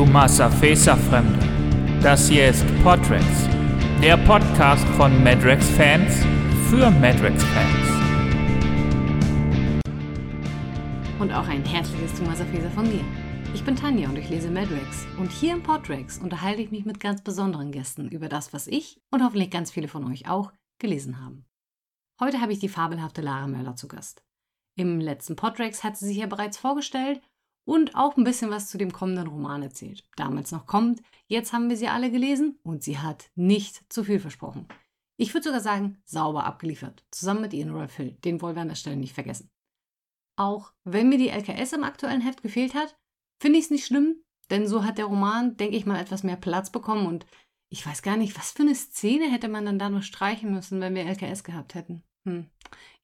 Tumasa Fesa Fremde. Das hier ist Podrex, der Podcast von Madrex-Fans für Madrex-Fans. Und auch ein herzliches Tumasa Fesa von mir. Ich bin Tanja und ich lese Madrex. Und hier im Podrex unterhalte ich mich mit ganz besonderen Gästen über das, was ich und hoffentlich ganz viele von euch auch gelesen haben. Heute habe ich die fabelhafte Lara Möller zu Gast. Im letzten Podrex hat sie sich ja bereits vorgestellt und auch ein bisschen was zu dem kommenden Roman erzählt. Damals noch kommt, jetzt haben wir sie alle gelesen und sie hat nicht zu viel versprochen. Ich würde sogar sagen, sauber abgeliefert, zusammen mit Ian Rolf Hill. Den wollen wir an der Stelle nicht vergessen. Auch wenn mir die LKS im aktuellen Heft gefehlt hat, finde ich es nicht schlimm, denn so hat der Roman, denke ich mal, etwas mehr Platz bekommen und ich weiß gar nicht, was für eine Szene hätte man dann da nur streichen müssen, wenn wir LKS gehabt hätten. Hm.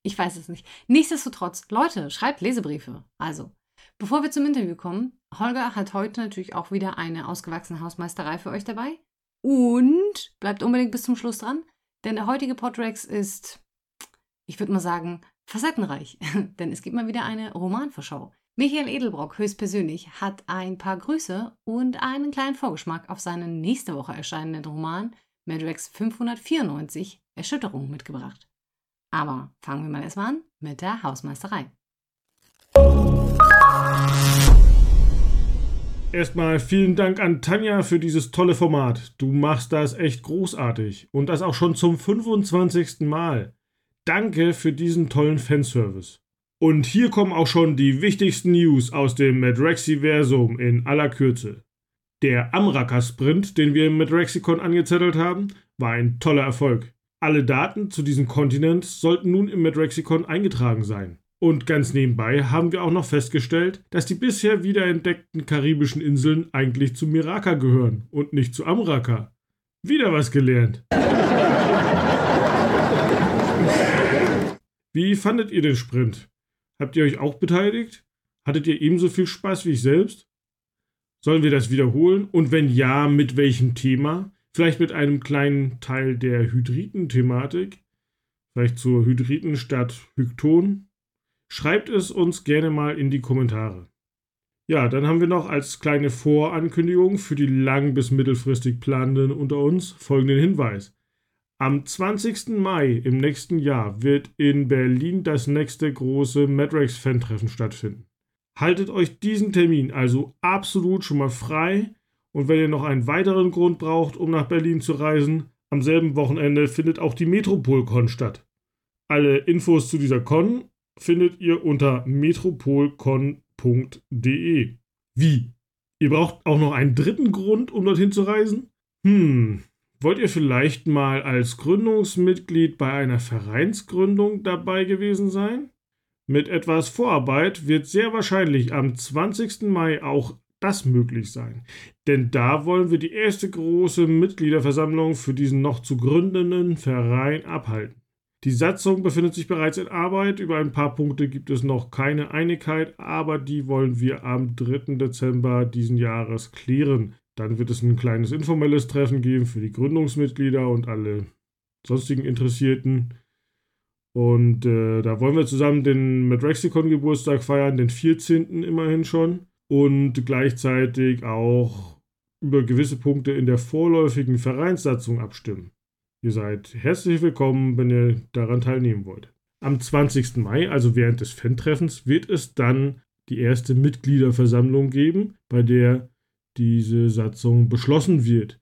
Ich weiß es nicht. Nichtsdestotrotz, Leute, schreibt Lesebriefe. Also, Bevor wir zum Interview kommen, Holger hat heute natürlich auch wieder eine ausgewachsene Hausmeisterei für euch dabei. Und bleibt unbedingt bis zum Schluss dran, denn der heutige Podrex ist, ich würde mal sagen, facettenreich. denn es gibt mal wieder eine Romanvorschau. Michael Edelbrock höchstpersönlich hat ein paar Grüße und einen kleinen Vorgeschmack auf seinen nächste Woche erscheinenden Roman Madrex 594 Erschütterung mitgebracht. Aber fangen wir mal erstmal an mit der Hausmeisterei. Erstmal vielen Dank an Tanja für dieses tolle Format. Du machst das echt großartig. Und das auch schon zum 25. Mal. Danke für diesen tollen Fanservice. Und hier kommen auch schon die wichtigsten News aus dem Madrexiversum in aller Kürze. Der Amraka-Sprint, den wir im Madrexicon angezettelt haben, war ein toller Erfolg. Alle Daten zu diesem Kontinent sollten nun im Madrexicon eingetragen sein. Und ganz nebenbei haben wir auch noch festgestellt, dass die bisher wiederentdeckten karibischen Inseln eigentlich zu Miraka gehören und nicht zu Amraka. Wieder was gelernt. Wie fandet ihr den Sprint? Habt ihr euch auch beteiligt? Hattet ihr ebenso viel Spaß wie ich selbst? Sollen wir das wiederholen? Und wenn ja, mit welchem Thema? Vielleicht mit einem kleinen Teil der Hydriten-Thematik? Vielleicht zur Hydriten statt Hykton? Schreibt es uns gerne mal in die Kommentare. Ja, dann haben wir noch als kleine Vorankündigung für die lang- bis mittelfristig Planenden unter uns folgenden Hinweis. Am 20. Mai im nächsten Jahr wird in Berlin das nächste große Madrex-Fan-Treffen stattfinden. Haltet euch diesen Termin also absolut schon mal frei und wenn ihr noch einen weiteren Grund braucht, um nach Berlin zu reisen, am selben Wochenende findet auch die Metropol-Con statt. Alle Infos zu dieser Con findet ihr unter metropolcon.de. Wie? Ihr braucht auch noch einen dritten Grund, um dorthin zu reisen? Hm, wollt ihr vielleicht mal als Gründungsmitglied bei einer Vereinsgründung dabei gewesen sein? Mit etwas Vorarbeit wird sehr wahrscheinlich am 20. Mai auch das möglich sein. Denn da wollen wir die erste große Mitgliederversammlung für diesen noch zu gründenden Verein abhalten. Die Satzung befindet sich bereits in Arbeit. Über ein paar Punkte gibt es noch keine Einigkeit, aber die wollen wir am 3. Dezember diesen Jahres klären. Dann wird es ein kleines informelles Treffen geben für die Gründungsmitglieder und alle sonstigen Interessierten. Und äh, da wollen wir zusammen den Madrexicon Geburtstag feiern, den 14. immerhin schon. Und gleichzeitig auch über gewisse Punkte in der vorläufigen Vereinssatzung abstimmen. Ihr seid herzlich willkommen, wenn ihr daran teilnehmen wollt. Am 20. Mai, also während des Fan-Treffens, wird es dann die erste Mitgliederversammlung geben, bei der diese Satzung beschlossen wird.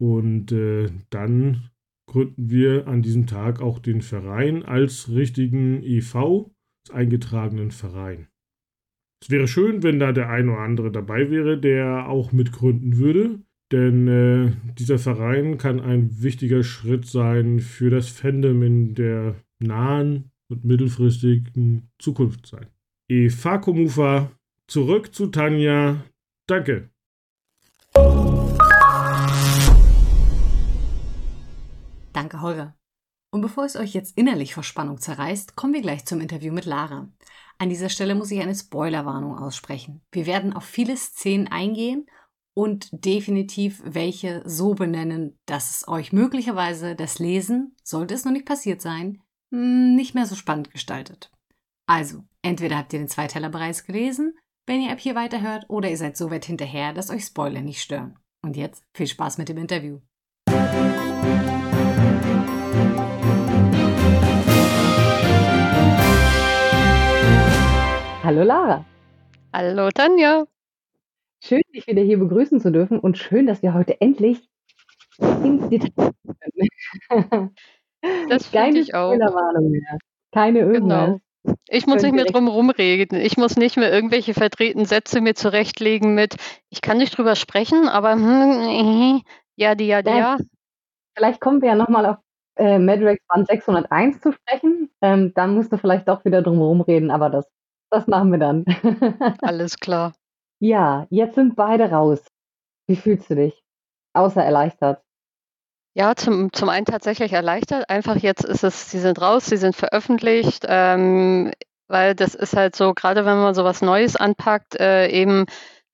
Und äh, dann gründen wir an diesem Tag auch den Verein als richtigen EV, als eingetragenen Verein. Es wäre schön, wenn da der ein oder andere dabei wäre, der auch mitgründen würde. Denn äh, dieser Verein kann ein wichtiger Schritt sein für das Fandom in der nahen und mittelfristigen Zukunft sein. Efakomufa, zurück zu Tanja. Danke. Danke, Holger. Und bevor es euch jetzt innerlich vor Spannung zerreißt, kommen wir gleich zum Interview mit Lara. An dieser Stelle muss ich eine Spoilerwarnung aussprechen. Wir werden auf viele Szenen eingehen und definitiv welche so benennen, dass es euch möglicherweise das Lesen, sollte es noch nicht passiert sein, hm, nicht mehr so spannend gestaltet. Also, entweder habt ihr den Zweiteiler bereits gelesen, wenn ihr ab hier weiterhört oder ihr seid so weit hinterher, dass euch Spoiler nicht stören. Und jetzt viel Spaß mit dem Interview. Hallo Lara. Hallo Tanja. Schön, dich wieder hier begrüßen zu dürfen und schön, dass wir heute endlich ins Detail können. Das finde ich auch. Mehr. Keine irgendwas. Genau. Ich muss nicht mehr drum rumreden. Ich muss nicht mehr irgendwelche verdrehten Sätze mir zurechtlegen mit, ich kann nicht drüber sprechen, aber hm, ja, die, ja, die, ja. Vielleicht kommen wir ja nochmal auf äh, Madrex Band 601 zu sprechen. Ähm, dann musst du vielleicht doch wieder drum rumreden, aber das, das machen wir dann. Alles klar. Ja, jetzt sind beide raus. Wie fühlst du dich? Außer erleichtert. Ja, zum, zum einen tatsächlich erleichtert. Einfach jetzt ist es, sie sind raus, sie sind veröffentlicht, ähm, weil das ist halt so, gerade wenn man sowas Neues anpackt, äh, eben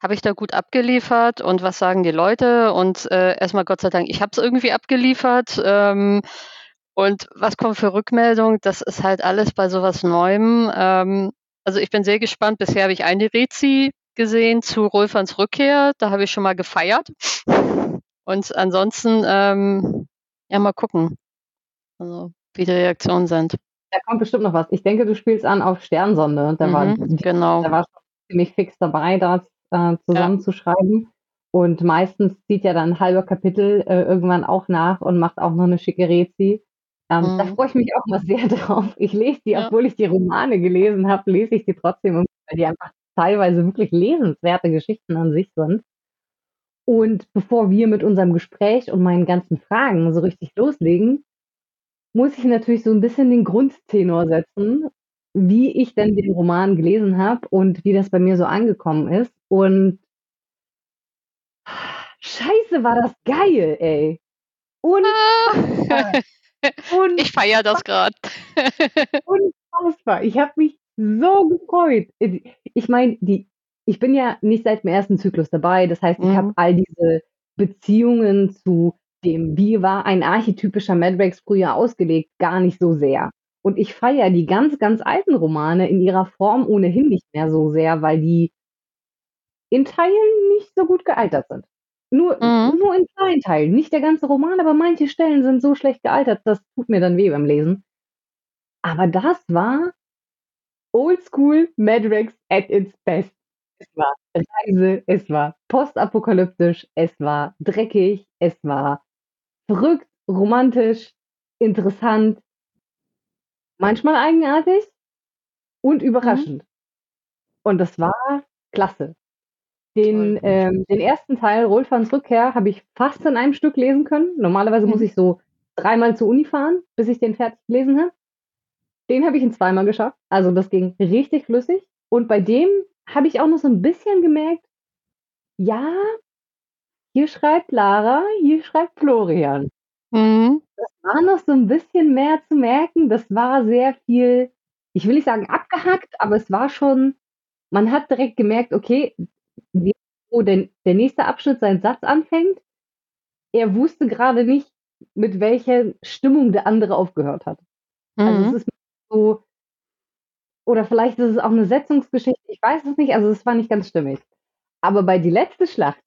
habe ich da gut abgeliefert und was sagen die Leute und äh, erstmal Gott sei Dank, ich habe es irgendwie abgeliefert ähm, und was kommt für Rückmeldung, das ist halt alles bei sowas Neuem. Ähm, also ich bin sehr gespannt. Bisher habe ich eine Rezi gesehen zu Rolfans Rückkehr, da habe ich schon mal gefeiert. Und ansonsten, ähm, ja, mal gucken, also, wie die Reaktionen sind. Da kommt bestimmt noch was. Ich denke, du spielst an auf Sternsonde. Da war, Mhm, genau. da war schon ziemlich fix dabei, das äh, zusammenzuschreiben. Und meistens zieht ja dann ein halber Kapitel äh, irgendwann auch nach und macht auch noch eine schicke Rezi. Ähm, Da Mhm. freue ich mich auch mal sehr drauf. Ich lese die, Ja. obwohl ich die Romane gelesen habe, lese ich die trotzdem, weil die einfach teilweise wirklich lesenswerte Geschichten an sich sind. Und bevor wir mit unserem Gespräch und meinen ganzen Fragen so richtig loslegen, muss ich natürlich so ein bisschen den Grundtenor setzen, wie ich denn den Roman gelesen habe und wie das bei mir so angekommen ist. Und scheiße, war das geil, ey. Und Ah, ich feiere das gerade. unfassbar. Ich habe mich so gefreut. Ich meine, die, ich bin ja nicht seit dem ersten Zyklus dabei. Das heißt, ich Mhm. habe all diese Beziehungen zu dem, wie war ein archetypischer Madrex früher ausgelegt, gar nicht so sehr. Und ich feiere die ganz, ganz alten Romane in ihrer Form ohnehin nicht mehr so sehr, weil die in Teilen nicht so gut gealtert sind. Nur, Mhm. nur in kleinen Teilen. Nicht der ganze Roman, aber manche Stellen sind so schlecht gealtert, das tut mir dann weh beim Lesen. Aber das war Oldschool Madrex at its best. Es war Reise, es war postapokalyptisch, es war dreckig, es war verrückt, romantisch, interessant, manchmal eigenartig und überraschend. Und das war klasse. Den, ähm, den ersten Teil, Rolfans Rückkehr, habe ich fast in einem Stück lesen können. Normalerweise muss Mhm. ich so dreimal zur Uni fahren, bis ich den fertig gelesen habe. Den habe ich in zweimal geschafft. Also das ging richtig flüssig. Und bei dem habe ich auch noch so ein bisschen gemerkt, ja, hier schreibt Lara, hier schreibt Florian. Mhm. Das war noch so ein bisschen mehr zu merken. Das war sehr viel, ich will nicht sagen abgehackt, aber es war schon, man hat direkt gemerkt, okay, wo denn der nächste Abschnitt seinen Satz anfängt. Er wusste gerade nicht, mit welcher Stimmung der andere aufgehört hat. Also Mhm. es ist so, oder vielleicht ist es auch eine Setzungsgeschichte, ich weiß es nicht, also es war nicht ganz stimmig. Aber bei die letzte Schlacht,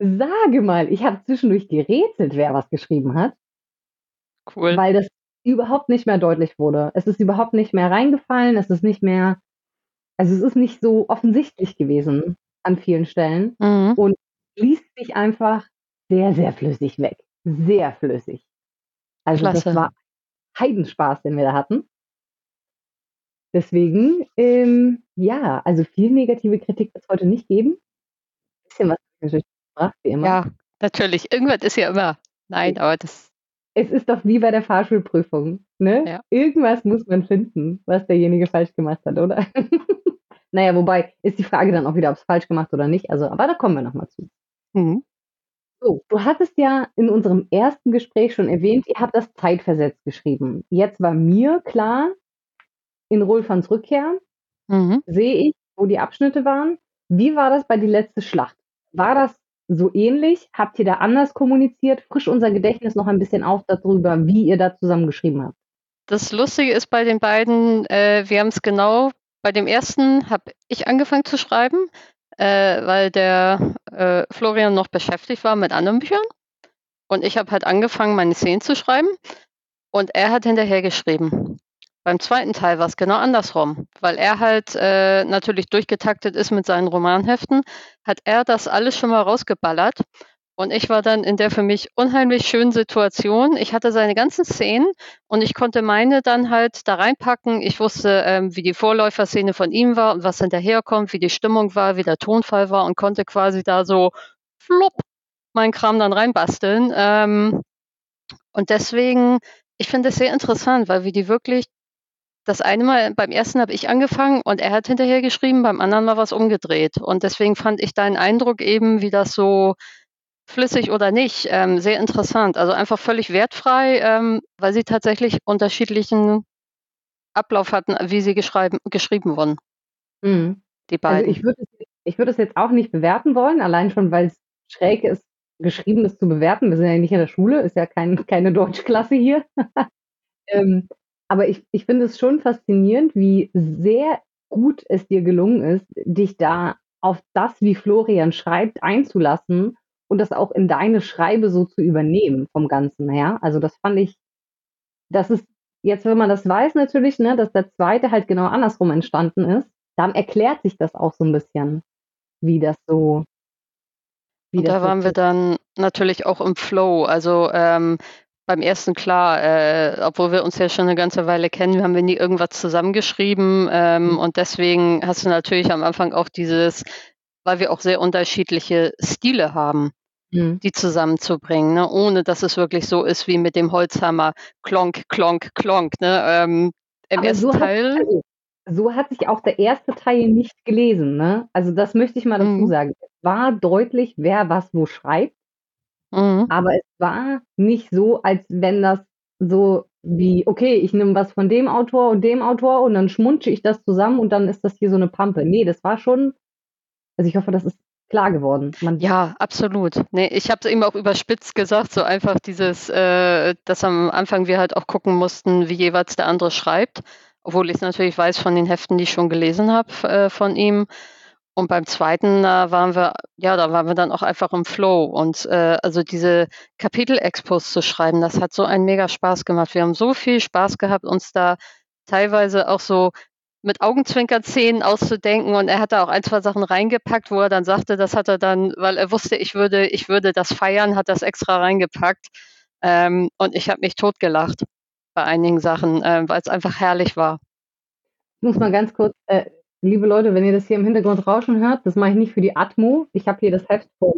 sage mal, ich habe zwischendurch gerätselt, wer was geschrieben hat, Cool. weil das überhaupt nicht mehr deutlich wurde. Es ist überhaupt nicht mehr reingefallen, es ist nicht mehr, also es ist nicht so offensichtlich gewesen an vielen Stellen. Mhm. Liest sich einfach sehr, sehr flüssig weg. Sehr flüssig. Also das Klasse. war Heidenspaß, den wir da hatten. Deswegen, ähm, ja, also viel negative Kritik wird es heute nicht geben. Bisschen was natürlich gebracht, wie immer. Ja, natürlich. Irgendwas ist ja immer. Nein, aber das. Es ist doch wie bei der Fahrschulprüfung. Ne? Ja. Irgendwas muss man finden, was derjenige falsch gemacht hat, oder? naja, wobei ist die Frage dann auch wieder, ob es falsch gemacht oder nicht. Also, aber da kommen wir nochmal zu. Mhm. So, du hattest ja in unserem ersten Gespräch schon erwähnt, ihr habt das zeitversetzt geschrieben. Jetzt war mir klar, in Rolfans Rückkehr Mhm. sehe ich, wo die Abschnitte waren. Wie war das bei die letzte Schlacht? War das so ähnlich? Habt ihr da anders kommuniziert? Frisch unser Gedächtnis noch ein bisschen auf darüber, wie ihr da zusammen geschrieben habt. Das Lustige ist bei den beiden, äh, wir haben es genau, bei dem ersten habe ich angefangen zu schreiben, äh, weil der äh, Florian noch beschäftigt war mit anderen Büchern. Und ich habe halt angefangen, meine Szenen zu schreiben. Und er hat hinterher geschrieben. Beim zweiten Teil war es genau andersrum, weil er halt äh, natürlich durchgetaktet ist mit seinen Romanheften, hat er das alles schon mal rausgeballert. Und ich war dann in der für mich unheimlich schönen Situation. Ich hatte seine ganzen Szenen und ich konnte meine dann halt da reinpacken. Ich wusste, ähm, wie die Vorläuferszene von ihm war und was hinterherkommt, wie die Stimmung war, wie der Tonfall war und konnte quasi da so flupp meinen Kram dann reinbasteln. Ähm, und deswegen, ich finde es sehr interessant, weil wir die wirklich das eine Mal, beim ersten habe ich angefangen und er hat hinterher geschrieben, beim anderen Mal was umgedreht. Und deswegen fand ich deinen Eindruck eben, wie das so flüssig oder nicht, ähm, sehr interessant. Also einfach völlig wertfrei, ähm, weil sie tatsächlich unterschiedlichen Ablauf hatten, wie sie geschrieben, geschrieben wurden. Mhm. Die also beiden. Also ich würde ich würd es jetzt auch nicht bewerten wollen, allein schon, weil es schräg ist, Geschriebenes zu bewerten. Wir sind ja nicht in der Schule, ist ja kein, keine Deutschklasse hier. ähm, aber ich, ich finde es schon faszinierend, wie sehr gut es dir gelungen ist, dich da auf das, wie Florian schreibt, einzulassen und das auch in deine Schreibe so zu übernehmen vom Ganzen her. Also das fand ich, das ist jetzt, wenn man das weiß natürlich, ne, dass der zweite halt genau andersrum entstanden ist, dann erklärt sich das auch so ein bisschen, wie das so. Wie und das da waren wir dann natürlich auch im Flow. Also ähm, beim ersten klar, äh, obwohl wir uns ja schon eine ganze Weile kennen, haben wir nie irgendwas zusammengeschrieben ähm, mhm. und deswegen hast du natürlich am Anfang auch dieses, weil wir auch sehr unterschiedliche Stile haben, mhm. die zusammenzubringen, ne? ohne dass es wirklich so ist wie mit dem Holzhammer, klonk, klonk, klonk. Ne? Ähm, Im Aber ersten so Teil. Hat, also, so hat sich auch der erste Teil nicht gelesen. Ne? Also das möchte ich mal dazu mhm. sagen. Es war deutlich, wer was wo schreibt. Mhm. Aber es war nicht so, als wenn das so wie, okay, ich nehme was von dem Autor und dem Autor und dann schmunze ich das zusammen und dann ist das hier so eine Pampe. Nee, das war schon, also ich hoffe, das ist klar geworden. Man ja, absolut. Nee, ich habe es eben auch überspitzt gesagt, so einfach dieses, äh, dass am Anfang wir halt auch gucken mussten, wie jeweils der andere schreibt, obwohl ich es natürlich weiß von den Heften, die ich schon gelesen habe äh, von ihm. Und beim zweiten da waren wir, ja, da waren wir dann auch einfach im Flow. Und äh, also diese Kapitel-Expos zu schreiben, das hat so einen mega Spaß gemacht. Wir haben so viel Spaß gehabt, uns da teilweise auch so mit Augenzwinker-Szenen auszudenken. Und er hat da auch ein, zwei Sachen reingepackt, wo er dann sagte, das hat er dann, weil er wusste, ich würde, ich würde das feiern, hat das extra reingepackt. Ähm, und ich habe mich totgelacht bei einigen Sachen, äh, weil es einfach herrlich war. Ich muss mal ganz kurz, äh, liebe Leute, wenn ihr das hier im Hintergrund rauschen hört, das mache ich nicht für die Atmo. Ich habe hier das Heft vor.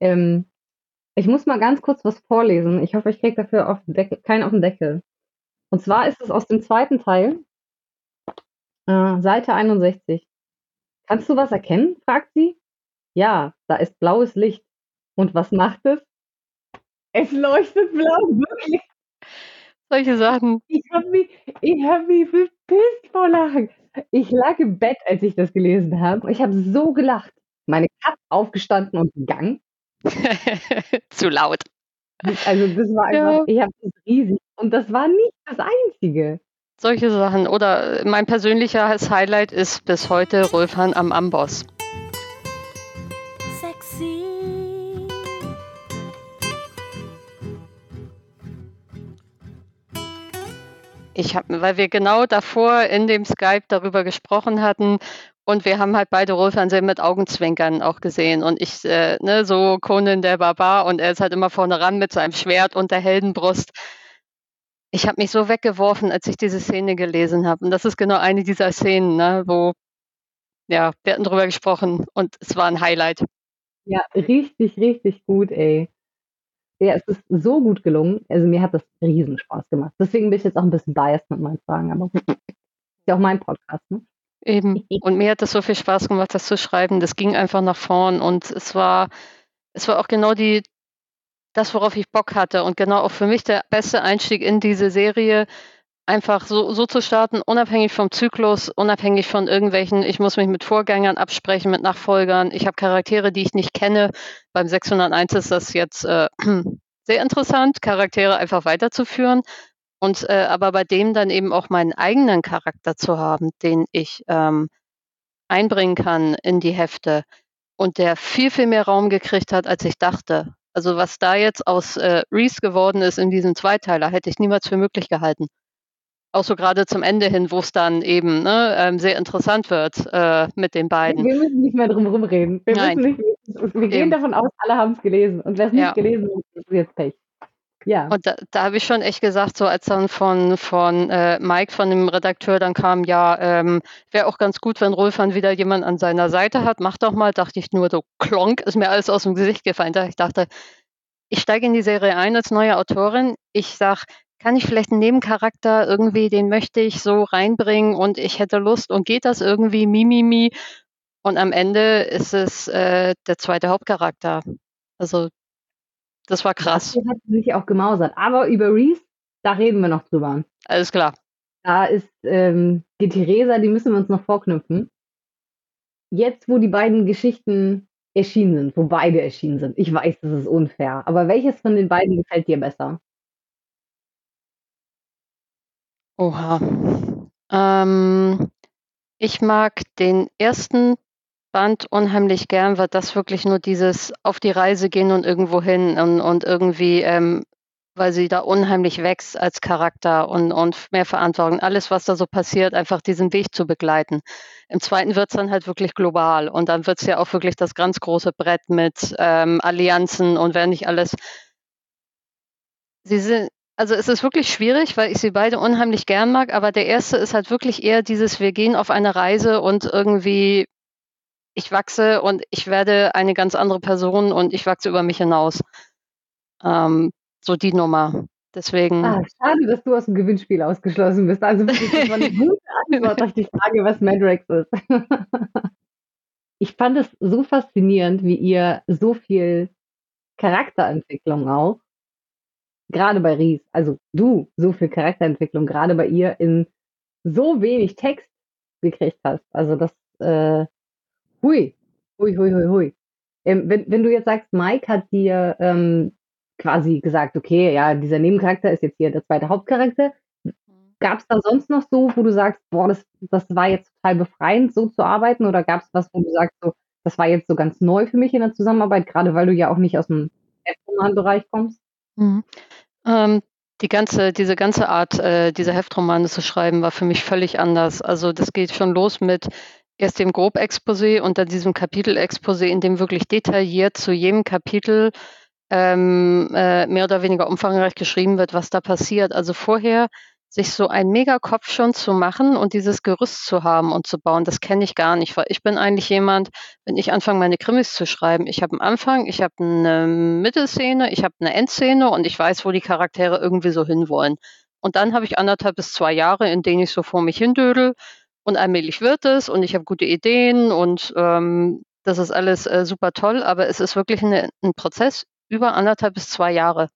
Ähm, ich muss mal ganz kurz was vorlesen. Ich hoffe, ich kriege dafür auf Deckel, keinen auf den Deckel. Und zwar ist es aus dem zweiten Teil, äh, Seite 61. Kannst du was erkennen? fragt sie. Ja, da ist blaues Licht. Und was macht es? Es leuchtet blau, wirklich. Solche Sachen. Ich habe mich, hab mich verpisst vor Lachen. Ich lag im Bett, als ich das gelesen habe. Ich habe so gelacht. Meine Katze aufgestanden und gegangen. Zu laut. Also das war einfach, ja. ich habe das riesig. Und das war nicht das Einzige. Solche Sachen. Oder mein persönliches Highlight ist bis heute Rolfan am Amboss. Ich habe, weil wir genau davor in dem Skype darüber gesprochen hatten und wir haben halt beide Rollfernsehen mit Augenzwinkern auch gesehen. Und ich, äh, ne, so Conan der Barbar und er ist halt immer vorne ran mit seinem Schwert und der Heldenbrust. Ich habe mich so weggeworfen, als ich diese Szene gelesen habe. Und das ist genau eine dieser Szenen, ne, wo, ja, wir hatten drüber gesprochen und es war ein Highlight. Ja, richtig, richtig gut, ey. Ja, es ist so gut gelungen. Also mir hat das riesen Spaß gemacht. Deswegen bin ich jetzt auch ein bisschen biased mit meinen Fragen, aber ist ja auch mein Podcast, ne? Eben. Und mir hat das so viel Spaß gemacht, das zu schreiben. Das ging einfach nach vorn und es war, es war auch genau die, das, worauf ich Bock hatte und genau auch für mich der beste Einstieg in diese Serie, einfach so, so zu starten, unabhängig vom Zyklus, unabhängig von irgendwelchen, ich muss mich mit Vorgängern absprechen, mit Nachfolgern, ich habe Charaktere, die ich nicht kenne. Beim 601 ist das jetzt äh, sehr interessant, Charaktere einfach weiterzuführen und äh, aber bei dem dann eben auch meinen eigenen Charakter zu haben, den ich ähm, einbringen kann in die Hefte und der viel, viel mehr Raum gekriegt hat, als ich dachte. Also was da jetzt aus äh, Reese geworden ist in diesem Zweiteiler, hätte ich niemals für möglich gehalten. Auch so gerade zum Ende hin, wo es dann eben ne, ähm, sehr interessant wird äh, mit den beiden. Wir müssen nicht mehr drum rumreden. Wir, Nein. nicht, wir gehen Eben. davon aus, alle haben es gelesen. Und wer es nicht Ja. gelesen hat, ist jetzt Pech. Ja. Und da, da habe ich schon echt gesagt, so als dann von, von äh, Mike, von dem Redakteur, dann kam, ja, ähm, wäre auch ganz gut, wenn Rolfan wieder jemand an seiner Seite hat. Mach doch mal, dachte ich nur so, klonk, ist mir alles aus dem Gesicht gefallen. Da ich dachte, ich steige in die Serie ein als neue Autorin. Ich sag, kann ich vielleicht einen Nebencharakter irgendwie, den möchte ich so reinbringen und ich hätte Lust und geht das irgendwie, mimimi. Und am Ende ist es äh, der zweite Hauptcharakter. Also, das war krass. Dazu hat sich auch gemausert. Aber über Reese, da reden wir noch drüber. Alles klar. Da ist ähm, die Theresa, die müssen wir uns noch vorknüpfen. Jetzt, wo die beiden Geschichten erschienen sind, wo beide erschienen sind. Ich weiß, das ist unfair. Aber welches von den beiden gefällt dir besser? Oha. Ähm, ich mag den ersten Band unheimlich gern, weil das wirklich nur dieses auf die Reise gehen und irgendwo hin und, und irgendwie, ähm, weil sie da unheimlich wächst als Charakter und, und mehr Verantwortung. Alles, was da so passiert, einfach diesen Weg zu begleiten. Im zweiten wird es dann halt wirklich global und dann wird es ja auch wirklich das ganz große Brett mit ähm, Allianzen und wer nicht alles. Sie sind, also es ist wirklich schwierig, weil ich sie beide unheimlich gern mag, aber der erste ist halt wirklich eher dieses, wir gehen auf eine Reise und irgendwie ich wachse und ich werde eine ganz andere Person und ich wachse über mich hinaus. Ähm, so die Nummer. Deswegen. Ah, schade, dass du aus dem Gewinnspiel ausgeschlossen bist. Also wirklich, das war eine gute Antwort auf die Frage, was Madrax ist. ich fand es so faszinierend, wie ihr so viel Charakterentwicklung auch, gerade bei Ries, also du so viel Charakterentwicklung, gerade bei ihr in so wenig Text gekriegt hast. Also das, äh, hui, hui, hui, hui, hui. Ähm, wenn, wenn du jetzt sagst, Mike hat dir ähm, quasi gesagt, okay, ja, dieser Nebencharakter ist jetzt hier der zweite Hauptcharakter. Gab es da sonst noch so, wo du sagst, boah, das, das war jetzt total befreiend, so zu arbeiten? Oder gab es was, wo du sagst, so, das war jetzt so ganz neu für mich in der Zusammenarbeit, gerade weil du ja auch nicht aus dem Heftroman-Bereich kommst? Mhm. Ähm, die ganze, diese ganze Art, äh, diese Heftromane zu schreiben, war für mich völlig anders. Also das geht schon los mit erst dem Grobexposé und dann diesem Kapitelexposé, in dem wirklich detailliert zu jedem Kapitel ähm, äh, mehr oder weniger umfangreich geschrieben wird, was da passiert. Also vorher sich so ein Megakopf schon zu machen und dieses Gerüst zu haben und zu bauen, das kenne ich gar nicht, weil ich bin eigentlich jemand, wenn ich anfange, meine Krimis zu schreiben, ich habe einen Anfang, ich habe eine Mittelszene, ich habe eine Endszene und ich weiß, wo die Charaktere irgendwie so hinwollen. Und dann habe ich anderthalb bis zwei Jahre, in denen ich so vor mich hindödel und allmählich wird es und ich habe gute Ideen und ähm, das ist alles äh, super toll, aber es ist wirklich eine, ein Prozess über anderthalb bis zwei Jahre.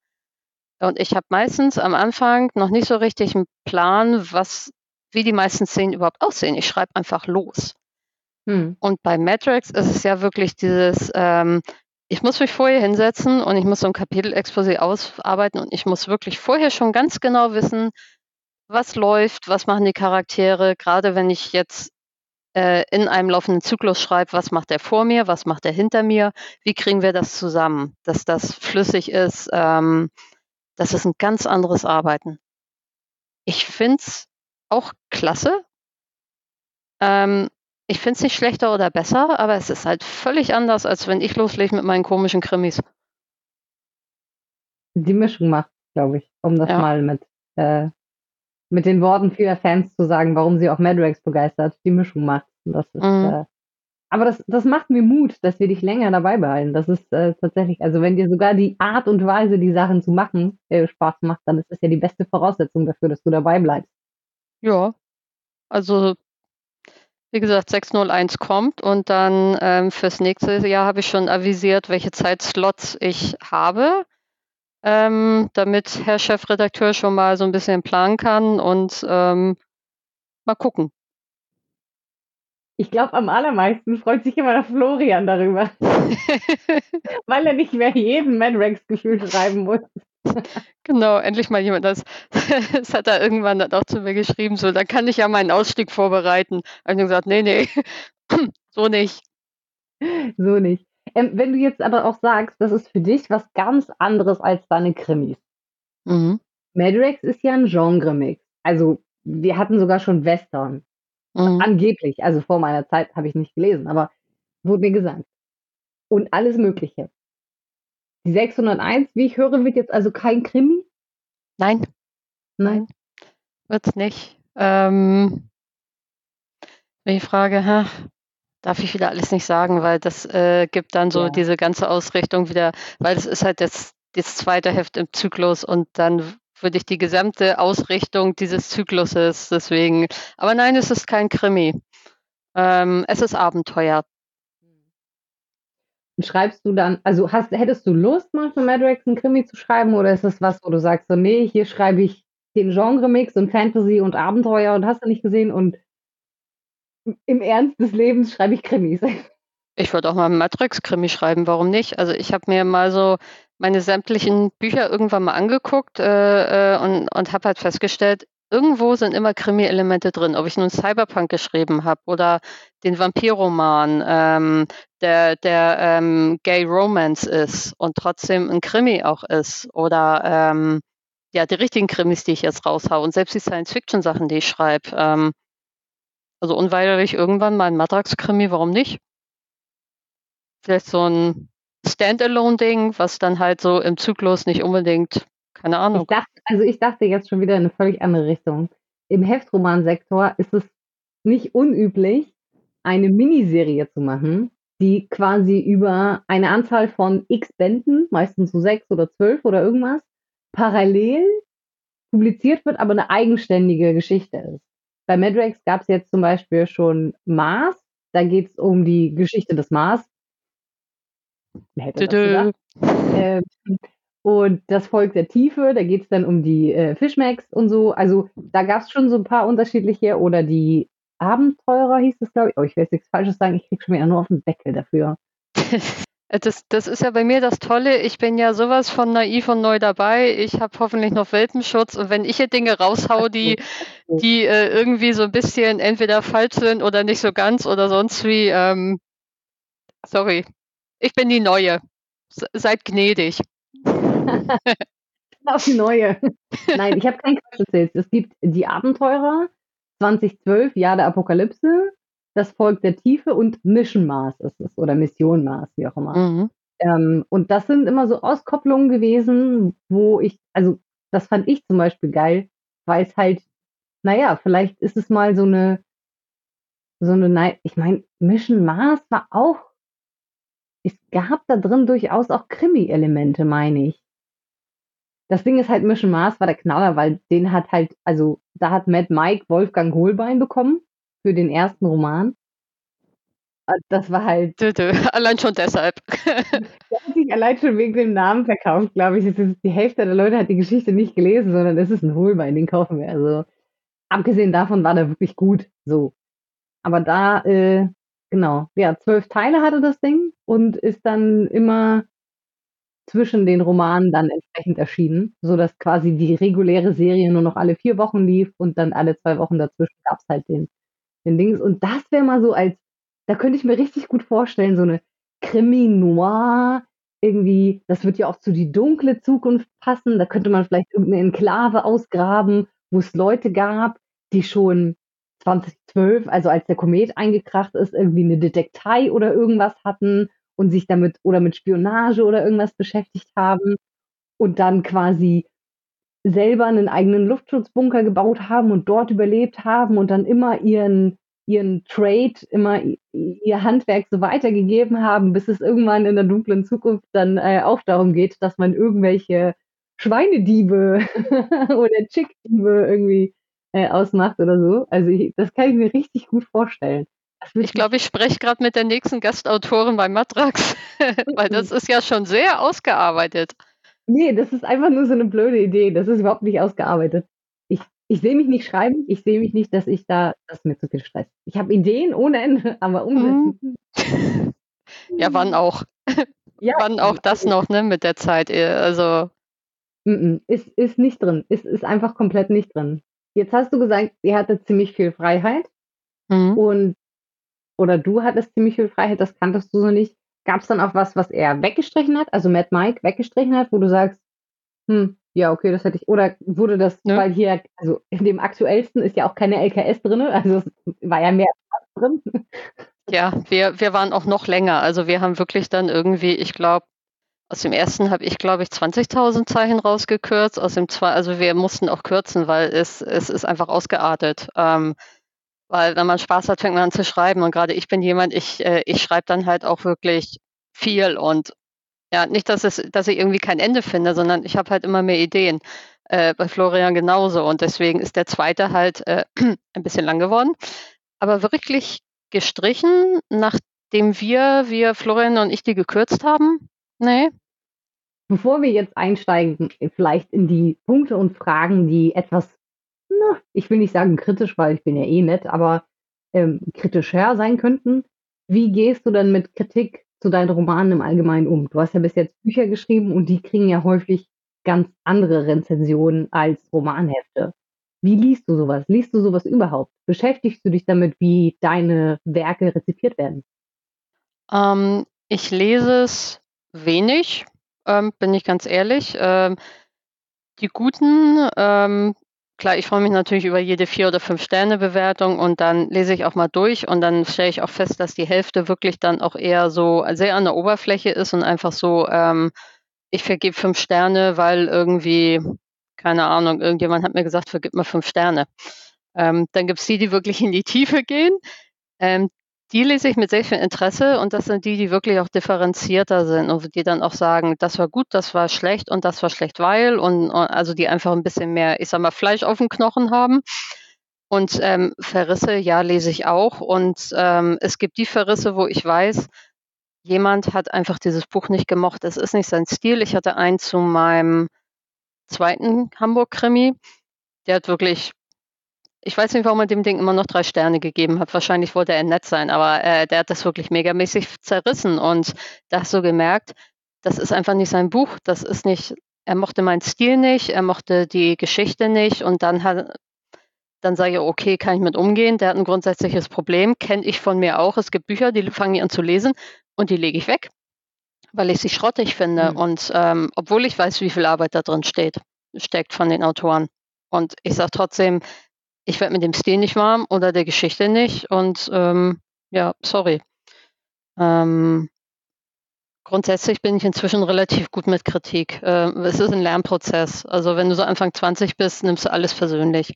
Und ich habe meistens am Anfang noch nicht so richtig einen Plan, was, wie die meisten Szenen überhaupt aussehen. Ich schreibe einfach los. Hm. Und bei Matrix ist es ja wirklich dieses, ähm, ich muss mich vorher hinsetzen und ich muss so ein Kapitelexposé ausarbeiten und ich muss wirklich vorher schon ganz genau wissen, was läuft, was machen die Charaktere, gerade wenn ich jetzt äh, in einem laufenden Zyklus schreibe, was macht der vor mir, was macht der hinter mir, wie kriegen wir das zusammen, dass das flüssig ist, ähm, das ist ein ganz anderes Arbeiten. Ich finde es auch klasse. Ähm, ich finde es nicht schlechter oder besser, aber es ist halt völlig anders, als wenn ich loslege mit meinen komischen Krimis. Die Mischung macht, glaube ich, um das Ja. mal mit, äh, mit den Worten vieler Fans zu sagen, warum sie auch Madrax begeistert. Die Mischung macht. Das ist, Mhm. äh, aber das, das macht mir Mut, dass wir dich länger dabei behalten. Das ist äh, tatsächlich, also wenn dir sogar die Art und Weise, die Sachen zu machen, äh, Spaß macht, dann ist das ja die beste Voraussetzung dafür, dass du dabei bleibst. Ja, also wie gesagt, 601 kommt und dann ähm, fürs nächste Jahr habe ich schon avisiert, welche Zeitslots ich habe, ähm, damit Herr Chefredakteur schon mal so ein bisschen planen kann und ähm, mal gucken. Ich glaube, am allermeisten freut sich immer der Florian darüber, weil er nicht mehr jeden Madrax-Gefühl schreiben muss. Genau, endlich mal jemand. Das, das hat er irgendwann dann auch zu mir geschrieben, so, da kann ich ja meinen Ausstieg vorbereiten. Ich gesagt, nee, nee, so nicht. So nicht. Ähm, wenn du jetzt aber auch sagst, das ist für dich was ganz anderes als deine Krimis. Mhm. Madrex ist ja ein Genre-Mix. Also, wir hatten sogar schon Western. Mhm. Angeblich, also vor meiner Zeit habe ich nicht gelesen, aber wurde mir gesagt. Und alles Mögliche. Die 601, wie ich höre, wird jetzt also kein Krimi? Nein, Nein. wird's nicht. Ähm, die Frage, ha, darf ich wieder alles nicht sagen, weil das äh, gibt dann so Ja. diese ganze Ausrichtung wieder, weil es ist halt das, das zweite Heft im Zyklus und dann würde ich die gesamte Ausrichtung dieses Zykluses deswegen. Aber nein, es ist kein Krimi. Ähm, es ist Abenteuer. Und schreibst du dann, also hast, hättest du Lust, mal für Madrex einen Krimi zu schreiben oder ist das was, wo du sagst, so, nee, hier schreibe ich den Genre-Mix und Fantasy und Abenteuer und hast du nicht gesehen und im Ernst des Lebens schreibe ich Krimis. Ich würde auch mal einen Matrix-Krimi schreiben, warum nicht? Also ich habe mir mal so meine sämtlichen Bücher irgendwann mal angeguckt äh, äh, und, und habe halt festgestellt, irgendwo sind immer Krimi-Elemente drin. Ob ich nun Cyberpunk geschrieben habe oder den Vampirroman, ähm, der, der ähm, Gay Romance ist und trotzdem ein Krimi auch ist. Oder ähm, ja, die richtigen Krimis, die ich jetzt raushau und selbst die Science-Fiction-Sachen, die ich schreibe. Ähm, also unweigerlich irgendwann mal ein Matrax-Krimi, warum nicht? Vielleicht so ein Standalone-Ding, was dann halt so im Zyklus nicht unbedingt, keine Ich Ahnung. dachte, also ich dachte jetzt schon wieder in eine völlig andere Richtung. Im Heftromansektor ist es nicht unüblich, eine Miniserie zu machen, die quasi über eine Anzahl von x Bänden, meistens so sechs oder zwölf oder irgendwas, parallel publiziert wird, aber eine eigenständige Geschichte ist. Bei Madrex gab es jetzt zum Beispiel schon Mars, da geht es um die Geschichte des Mars. Wer? Ähm, und das Volk der Tiefe, da geht es dann um die äh, Fischmecks und so. Also da gab es schon so ein paar unterschiedliche. Oder die Abenteurer hieß es, glaube ich. Oh, ich will jetzt nichts Falsches sagen, ich krieg schon wieder nur auf den Deckel dafür. Das, das ist ja bei mir das Tolle. Ich bin ja sowas von naiv und neu dabei. Ich habe hoffentlich noch Welpenschutz. Und wenn ich hier Dinge raushau, die, die äh, irgendwie so ein bisschen entweder falsch sind oder nicht so ganz oder sonst wie, ähm, sorry. Ich bin die Neue. Se- Seid gnädig. Auf die neue. Nein, ich habe keinen Quatsch erzählt. Es gibt die Abenteurer, 2012, Jahr der Apokalypse, das Volk der Tiefe und Mission Mars ist es. Oder Mission Mars, wie auch immer. Mhm. Ähm, und das sind immer so Auskopplungen gewesen, wo ich, also das fand ich zum Beispiel geil, weil es halt, naja, vielleicht ist es mal so eine, so eine, ich meine, Mission Mars war auch, es gab da drin durchaus auch Krimi-Elemente, meine ich. Das Ding ist halt, Mission Mars war der Knaller, weil den hat halt, also da hat Matt Mike Wolfgang Holbein bekommen für den ersten Roman. Und Das war halt Dö, dö. Allein schon deshalb. Der hat sich allein schon wegen dem Namen verkauft, glaube ich. Die Hälfte der Leute hat die Geschichte nicht gelesen, sondern es ist ein Holbein, den kaufen wir. Also, abgesehen davon war der wirklich gut. So. Aber da, äh, genau, ja, zwölf Teile hatte das Ding und ist dann immer zwischen den Romanen dann entsprechend erschienen, sodass quasi die reguläre Serie nur noch alle vier Wochen lief und dann alle zwei Wochen dazwischen gab es halt den, den Dings. Und das wäre mal so als, da könnte ich mir richtig gut vorstellen, so eine Krimi-Noir, irgendwie, das wird ja auch zu die dunkle Zukunft passen. Da könnte man vielleicht irgendeine Enklave ausgraben, wo es Leute gab, die schon 2012, also als der Komet eingekracht ist, irgendwie eine Detektei oder irgendwas hatten und sich damit oder mit Spionage oder irgendwas beschäftigt haben und dann quasi selber einen eigenen Luftschutzbunker gebaut haben und dort überlebt haben und dann immer ihren ihren Trade, immer ihr Handwerk so weitergegeben haben, bis es irgendwann in der dunklen Zukunft dann äh, auch darum geht, dass man irgendwelche Schweinediebe oder Chickdiebe irgendwie äh, ausmacht oder so. Also ich, das kann ich mir richtig gut vorstellen. Ich glaube, ich spreche gerade mit der nächsten Gastautorin bei Matrax, weil das ist ja schon sehr ausgearbeitet. Nee, das ist einfach nur so eine blöde Idee. Das ist überhaupt nicht ausgearbeitet. Ich, ich sehe mich nicht schreiben, ich sehe mich nicht, dass ich da, das ist mir zu viel Stress. Ich habe Ideen ohne Ende, aber umsetzen. Ja, wann auch. Ja, Wann auch das noch, ne, mit der Zeit. eh, Also, ist, ist nicht drin. Ist, ist einfach komplett nicht drin. Jetzt hast du gesagt, ihr hattet ziemlich viel Freiheit Mhm. und oder du hattest ziemlich viel Freiheit, das kanntest du so nicht. Gab es dann auch was, was er weggestrichen hat, also Matt Mike weggestrichen hat, wo du sagst, hm, ja, okay, das hätte ich, oder wurde das, Nö. weil hier, also in dem aktuellsten ist ja auch keine LKS drin, also es war ja mehr drin. Ja, wir, wir waren auch noch länger. Also wir haben wirklich dann irgendwie, ich glaube, aus dem ersten habe ich, glaube ich, 20.000 Zeichen rausgekürzt. Aus dem zwei, also wir mussten auch kürzen, weil es, es ist einfach ausgeartet. Ähm, weil wenn man Spaß hat, fängt man an zu schreiben. Und gerade ich bin jemand, ich, äh, ich schreibe dann halt auch wirklich viel und ja, nicht, dass es, dass ich irgendwie kein Ende finde, sondern ich habe halt immer mehr Ideen. Äh, bei Florian genauso. Und deswegen ist der zweite halt äh, ein bisschen lang geworden. Aber wirklich gestrichen, nachdem wir, wir, Florian und ich, die gekürzt haben? Nee. Bevor wir jetzt einsteigen, vielleicht in die Punkte und Fragen, die etwas, na, ich will nicht sagen kritisch, weil ich bin ja eh nett, aber ähm, kritischer sein könnten. Wie gehst du denn mit Kritik zu deinen Romanen im Allgemeinen um? Du hast ja bis jetzt Bücher geschrieben und die kriegen ja häufig ganz andere Rezensionen als Romanhefte. Wie liest du sowas? Liest du sowas überhaupt? Beschäftigst du dich damit, wie deine Werke rezipiert werden? Ähm, ich lese es wenig, ähm, bin ich ganz ehrlich. Ähm, die guten, ähm, klar, ich freue mich natürlich über jede vier oder fünf Sterne Bewertung und dann lese ich auch mal durch und dann stelle ich auch fest, dass die Hälfte wirklich dann auch eher so sehr an der Oberfläche ist und einfach so, ähm, ich vergebe fünf Sterne, weil irgendwie, keine Ahnung, irgendjemand hat mir gesagt, vergib mir fünf Sterne. Ähm, dann gibt es die, die wirklich in die Tiefe gehen. Ähm, die lese ich mit sehr viel Interesse und das sind die, die wirklich auch differenzierter sind und die dann auch sagen, das war gut, das war schlecht und das war schlecht, weil und, und also die einfach ein bisschen mehr, ich sag mal, Fleisch auf dem Knochen haben. Und ähm, Verrisse, ja, lese ich auch. Und ähm, es gibt die Verrisse, wo ich weiß, jemand hat einfach dieses Buch nicht gemocht. Es ist nicht sein Stil. Ich hatte einen zu meinem zweiten Hamburg-Krimi. Der hat wirklich ich weiß nicht, warum er dem Ding immer noch drei Sterne gegeben hat. Wahrscheinlich wollte er nett sein, aber äh, der hat das wirklich megamäßig zerrissen. Und da hast du gemerkt, das ist einfach nicht sein Buch. Das ist nicht, er mochte meinen Stil nicht, er mochte die Geschichte nicht. Und dann hat, dann sage ich, okay, kann ich mit umgehen. Der hat ein grundsätzliches Problem, kenne ich von mir auch. Es gibt Bücher, die fange ich an zu lesen und die lege ich weg, weil ich sie schrottig finde. Mhm. Und ähm, obwohl ich weiß, wie viel Arbeit da drin steht, steckt von den Autoren. Und ich sage trotzdem, ich werde mit dem Stil nicht warm oder der Geschichte nicht und ähm, ja, sorry. Ähm, grundsätzlich bin ich inzwischen relativ gut mit Kritik. Ähm, es ist ein Lernprozess. Also wenn du so Anfang 20 bist, nimmst du alles persönlich.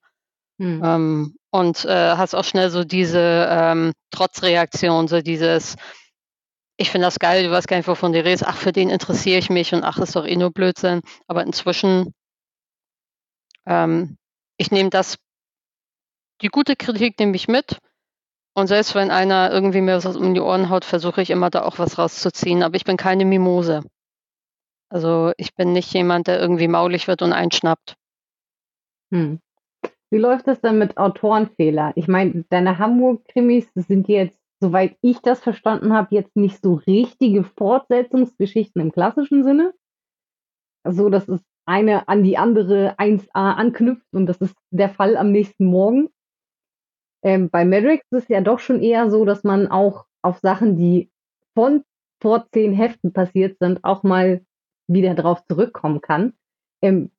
Hm. Ähm, und äh, hast auch schnell so diese ähm, Trotzreaktion, so dieses, ich finde das geil, du weißt gar nicht, wovon du redest, ach, für den interessiere ich mich und ach, ist doch eh nur Blödsinn. Aber inzwischen, ähm, ich nehme das die gute Kritik nehme ich mit. Und selbst wenn einer irgendwie mir was um die Ohren haut, versuche ich immer da auch was rauszuziehen. Aber ich bin keine Mimose. Also ich bin nicht jemand, der irgendwie maulig wird und einschnappt. Hm. Wie läuft das denn mit Autorenfehler? Ich meine, deine Hamburg-Krimis sind jetzt, soweit ich das verstanden habe, jetzt nicht so richtige Fortsetzungsgeschichten im klassischen Sinne. Also, dass es eine an die andere 1a anknüpft und das ist der Fall am nächsten Morgen. Ähm, bei Matrix ist es ja doch schon eher so, dass man auch auf Sachen, die von vor zehn Heften passiert sind, auch mal wieder drauf zurückkommen kann. Ähm,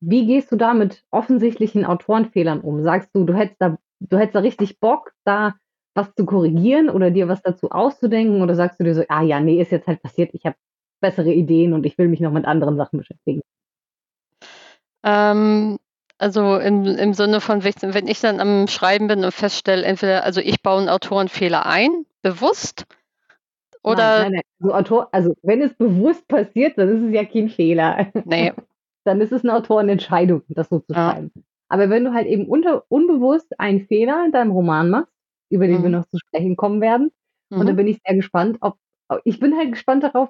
wie gehst du da mit offensichtlichen Autorenfehlern um? Sagst du, du hättest da, du hättest da richtig Bock, da was zu korrigieren oder dir was dazu auszudenken? Oder sagst du dir so, ah ja, nee, ist jetzt halt passiert, ich habe bessere Ideen und ich will mich noch mit anderen Sachen beschäftigen? Ähm, also im, im Sinne von, wenn ich dann am Schreiben bin und feststelle, entweder, also ich baue einen Autorenfehler ein, bewusst, oder. Nein, nein, nein. Also, Autor, also wenn es bewusst passiert, dann ist es ja kein Fehler. Nee. dann ist es eine Autorenentscheidung, das so zu Ja. schreiben. Aber wenn du halt eben unter, unbewusst einen Fehler in deinem Roman machst, über den wir Mhm. noch zu sprechen kommen werden, und da Mhm. bin ich sehr gespannt, ob, ich bin halt gespannt darauf,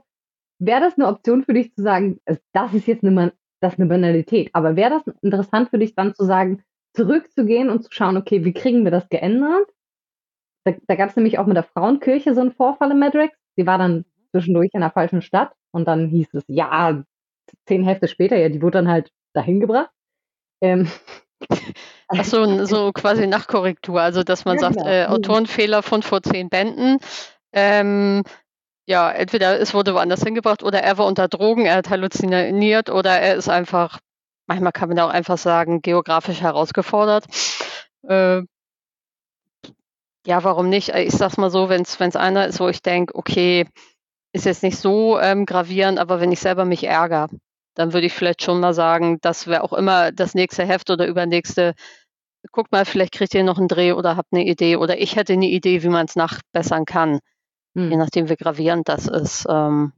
wäre das eine Option für dich zu sagen, also das ist jetzt eine, das ist eine Banalität, aber wäre das interessant für dich dann zu sagen, zurückzugehen und zu schauen, okay, wie kriegen wir das geändert? Da, da gab es nämlich auch mit der Frauenkirche so einen Vorfall in Madrex. Sie war dann zwischendurch in der falschen Stadt und dann hieß es, ja, zehn Hefte später, ja, die wurde dann halt dahin gebracht. Ähm, Ach so, so quasi Nachkorrektur, also dass man ja, sagt, genau. äh, mhm. Autorenfehler von vor zehn Bänden. Ähm, ja, entweder es wurde woanders hingebracht oder er war unter Drogen, er hat halluziniert oder er ist einfach, manchmal kann man auch einfach sagen, geografisch herausgefordert. Äh, ja, warum nicht? Ich sag's mal so, wenn es einer ist, wo ich denke, okay, ist jetzt nicht so ähm, gravierend, aber wenn ich selber mich ärgere, dann würde ich vielleicht schon mal sagen, dass wir auch immer das nächste Heft oder übernächste, guckt mal, vielleicht kriegt ihr noch einen Dreh oder habt eine Idee oder ich hätte eine Idee, wie man es nachbessern kann, hm. je nachdem, wie gravierend das ist. Ähm,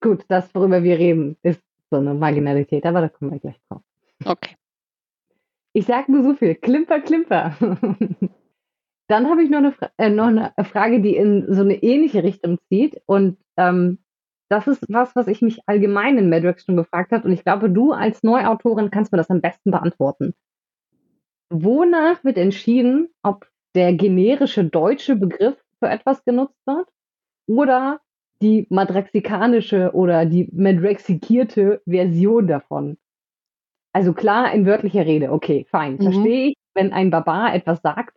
Gut, das, worüber wir reden, ist so eine Marginalität, aber da kommen wir gleich drauf. Okay. Ich sage nur so viel. Klimper, Klimper. Dann habe ich noch eine, äh, noch eine, Frage, die in so eine ähnliche Richtung zieht. Und ähm, das ist was, was ich mich allgemein in Madrex schon gefragt habe. Und ich glaube, du als Neuautorin kannst mir das am besten beantworten. Wonach wird entschieden, ob der generische deutsche Begriff für etwas genutzt wird oder die madrexikanische oder die madrexikierte Version davon? Also klar, in wörtlicher Rede, okay, fein, mhm. verstehe ich. Wenn ein Barbar etwas sagt,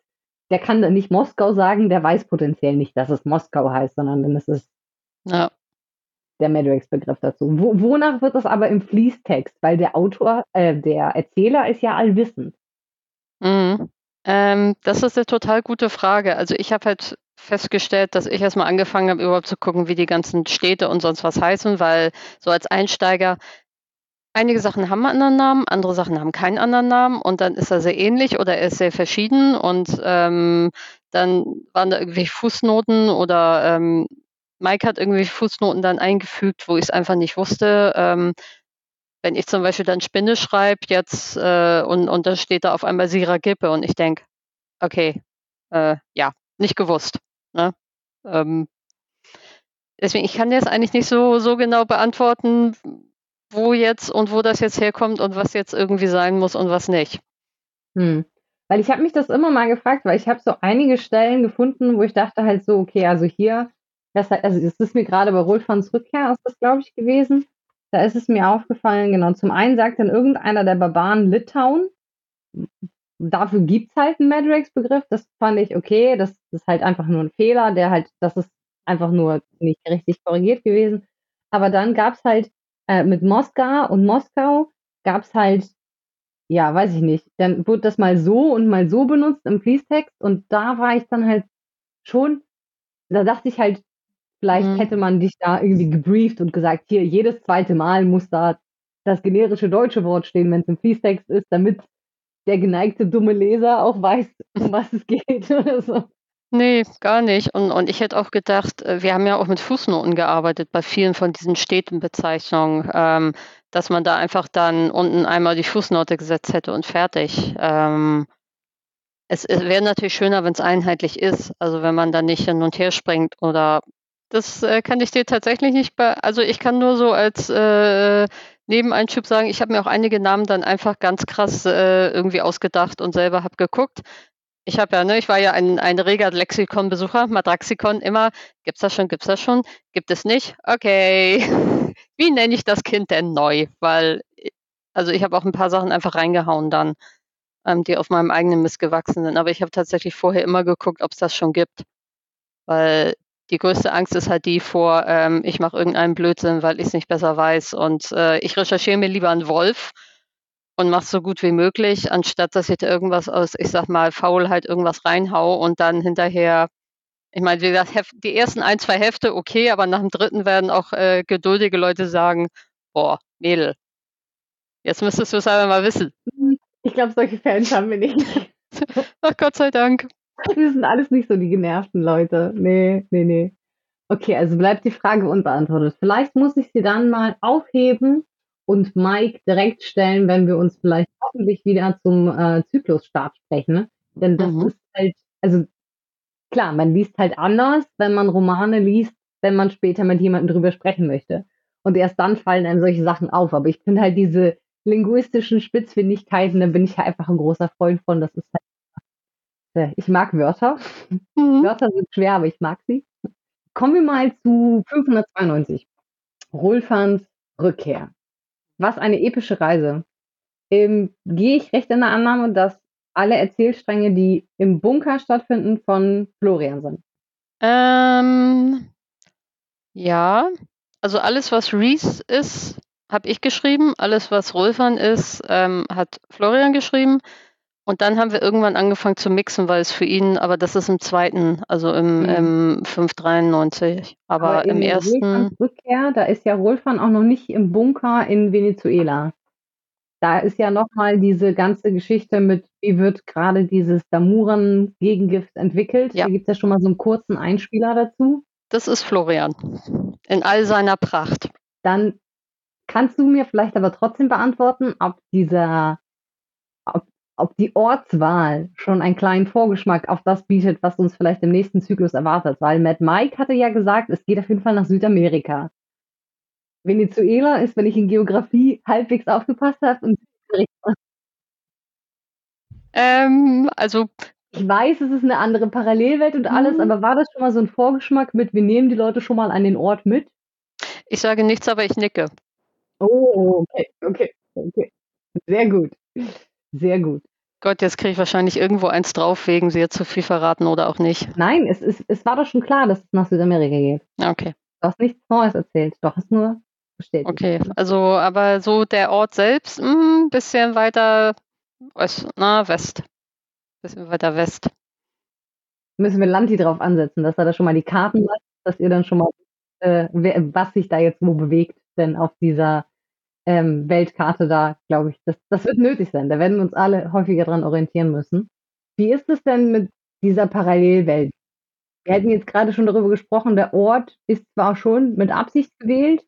der kann dann nicht Moskau sagen, der weiß potenziell nicht, dass es Moskau heißt, sondern dann ist es ja. der Madrex-Begriff dazu. Wo, wonach wird das aber im Fließtext? Weil der Autor, äh, der Erzähler ist ja allwissend. Mhm. Ähm, das ist eine total gute Frage. Also ich habe halt festgestellt, dass ich erstmal angefangen habe, überhaupt zu gucken, wie die ganzen Städte und sonst was heißen, weil so als Einsteiger Einige Sachen haben einen anderen Namen, andere Sachen haben keinen anderen Namen und dann ist er sehr ähnlich oder er ist sehr verschieden und ähm, dann waren da irgendwie Fußnoten oder ähm, Mike hat irgendwie Fußnoten dann eingefügt, wo ich es einfach nicht wusste. Ähm, wenn ich zum Beispiel dann Spinne schreibe jetzt äh, und, und dann steht da auf einmal Sira Gippe und ich denke, okay, äh, ja, nicht gewusst. Ne? Ähm, deswegen, ich kann jetzt eigentlich nicht so, so genau beantworten, wo jetzt und wo das jetzt herkommt und was jetzt irgendwie sein muss und was nicht. Hm. Weil ich habe mich das immer mal gefragt, weil ich habe so einige Stellen gefunden, wo ich dachte halt so, okay, also hier, das, also es ist mir gerade bei Rolfans Rückkehr, ist das glaube ich gewesen, da ist es mir aufgefallen, genau, zum einen sagt dann irgendeiner der Barbaren Litauen, dafür gibt es halt einen Madrex-Begriff, das fand ich okay, das ist halt einfach nur ein Fehler, der halt, das ist einfach nur nicht richtig korrigiert gewesen, aber dann gab es halt äh, mit Moskau und Moskau gab es halt, ja, weiß ich nicht, dann wurde das mal so und mal so benutzt im Fließtext und da war ich dann halt schon, da dachte ich halt, vielleicht mhm. hätte man dich da irgendwie gebrieft und gesagt, hier, jedes zweite Mal muss da das generische deutsche Wort stehen, wenn es im Fließtext ist, damit der geneigte dumme Leser auch weiß, um was es geht oder so. Nee, gar nicht. Und, und ich hätte auch gedacht, äh, wir haben ja auch mit Fußnoten gearbeitet bei vielen von diesen Städtenbezeichnungen, ähm, dass man da einfach dann unten einmal die Fußnote gesetzt hätte und fertig. Ähm, es, es wäre natürlich schöner, wenn es einheitlich ist, also wenn man dann nicht hin und her springt oder das äh, kann ich dir tatsächlich nicht also ich kann nur so als äh, Nebeneinschub sagen, ich habe mir auch einige Namen dann einfach ganz krass äh, irgendwie ausgedacht und selber habe geguckt. Ich habe ja, ne, ich war ja ein, ein reger Lexikon-Besucher, Matraxikon immer. Gibt's das schon, gibt's das schon? Gibt es nicht? Okay. Wie nenne ich das Kind denn neu? Weil, also ich habe auch ein paar Sachen einfach reingehauen dann, ähm, die auf meinem eigenen Mist gewachsen sind. Aber ich habe tatsächlich vorher immer geguckt, ob es das schon gibt. Weil die größte Angst ist halt die vor, ähm, ich mache irgendeinen Blödsinn, weil ich es nicht besser weiß. Und äh, ich recherchiere mir lieber einen Wolf und mach's so gut wie möglich, anstatt dass ich da irgendwas aus, ich sag mal, Faulheit irgendwas reinhau und dann hinterher, ich meine, wie gesagt, die ersten ein, zwei Hefte okay, aber nach dem dritten werden auch äh, geduldige Leute sagen, boah, Mädel, jetzt müsstest du es aber mal wissen. Ich glaube, solche Fans haben wir nicht. Ach Gott sei Dank. Wir sind alles nicht so die genervten Leute. Nee, nee, nee. Okay, also bleibt die Frage unbeantwortet. Vielleicht muss ich sie dann mal aufheben und Mike direkt stellen, wenn wir uns vielleicht hoffentlich wieder zum äh, Zyklusstart sprechen. Denn das mhm. ist halt, also klar, man liest halt anders, wenn man Romane liest, wenn man später mit jemandem drüber sprechen möchte. Und erst dann fallen einem solche Sachen auf. Aber ich finde halt diese linguistischen Spitzfindigkeiten, da bin ich ja einfach ein großer Freund von. Das ist halt, ich mag Wörter. Mhm. Wörter sind schwer, aber ich mag sie. Kommen wir mal zu 592. Rolfans Rückkehr. Was eine epische Reise. Ähm, Gehe ich recht in der Annahme, dass alle Erzählstränge, die im Bunker stattfinden, von Florian sind? Ähm, ja, also alles, was Reese ist, habe ich geschrieben. Alles, was Rolfan ist, ähm, hat Florian geschrieben. Und dann haben wir irgendwann angefangen zu mixen, weil es für ihn, aber das ist im zweiten, also im, Mhm. im 593. Aber, im in ersten, Rückkehr, da ist ja Rolfan auch noch nicht im Bunker in Venezuela. Da ist ja nochmal diese ganze Geschichte mit, wie wird gerade dieses Damuran-Gegengift entwickelt. Ja. Da gibt es ja schon mal so einen kurzen Einspieler dazu. das ist Florian. In all seiner Pracht. Dann kannst du mir vielleicht aber trotzdem beantworten, ob dieser, ob, ob die Ortswahl schon einen kleinen Vorgeschmack auf das bietet, was uns vielleicht im nächsten Zyklus erwartet. Weil Matt Mike hatte ja gesagt, es geht auf jeden Fall nach Südamerika. Venezuela ist, wenn ich in Geografie halbwegs aufgepasst habe, und Ähm, also ich weiß, es ist eine andere Parallelwelt und alles, Mhm. aber war das schon mal so ein Vorgeschmack mit, wir nehmen die Leute schon mal an den Ort mit? ich sage nichts, aber ich nicke. Oh, okay, okay, okay. Sehr gut. Sehr gut. Gott, jetzt kriege ich wahrscheinlich irgendwo eins drauf, wegen sie jetzt zu viel verraten oder auch nicht. Nein, es, ist, es war doch schon klar, dass es nach Südamerika geht. Okay, Du hast nichts Neues erzählt. Du hast nur bestätigt. okay. Also, aber so der Ort selbst, ein bisschen weiter Ost, na, West. Bisschen weiter West. Müssen wir Lanti drauf ansetzen, dass er da schon mal die Karten macht, dass ihr dann schon mal, äh, wer, was sich da jetzt wo bewegt, denn auf dieser ähm, Weltkarte da, glaube ich, das, das wird nötig sein. Da werden wir uns alle häufiger dran orientieren müssen. Wie ist es denn mit dieser Parallelwelt? Wir hätten jetzt gerade schon darüber gesprochen, der Ort ist zwar schon mit Absicht gewählt,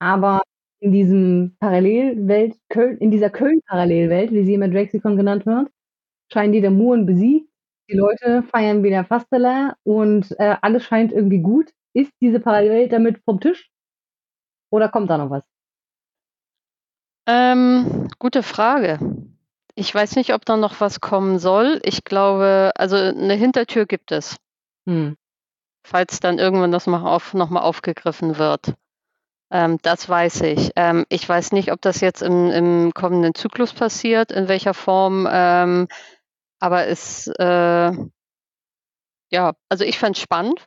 aber in diesem Parallelwelt, Köln, in dieser Köln-Parallelwelt, wie sie immer Drexicon genannt wird, scheinen die Damuren besiegt. Die Leute feiern wieder Fastela und äh, alles scheint irgendwie gut. Ist diese Parallelwelt damit vom Tisch? Oder kommt da noch was? Ähm, gute Frage. Ich weiß nicht, ob da noch was kommen soll. Ich glaube, also eine Hintertür gibt es, Hm. falls dann irgendwann das noch, auf, noch mal aufgegriffen wird. Ähm, das weiß ich. Ähm, ich weiß nicht, ob das jetzt im, im kommenden Zyklus passiert, in welcher Form. Ähm, aber es, äh, ja, also ich fände es spannend,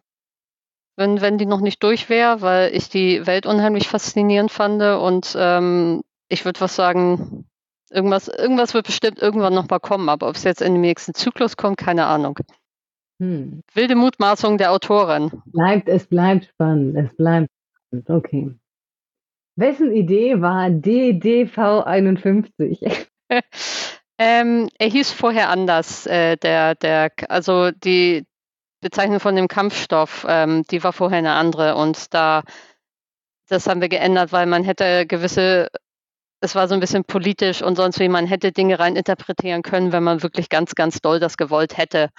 wenn, wenn die noch nicht durch wäre, weil ich die Welt unheimlich faszinierend fand und ähm, ich würde was sagen, irgendwas, irgendwas wird bestimmt irgendwann noch mal kommen, aber ob es jetzt in den nächsten Zyklus kommt, keine Ahnung. Hm. Wilde Mutmaßung der Autorin. Bleibt, es bleibt spannend. Es bleibt spannend. Okay. Wessen Idee war DDV51? ähm, er hieß vorher anders. Äh, der, der, also die Bezeichnung von dem Kampfstoff, ähm, die war vorher eine andere und da, das haben wir geändert, weil man hätte gewisse, es war so ein bisschen politisch und sonst wie man hätte Dinge rein interpretieren können, wenn man wirklich ganz, ganz doll das gewollt hätte.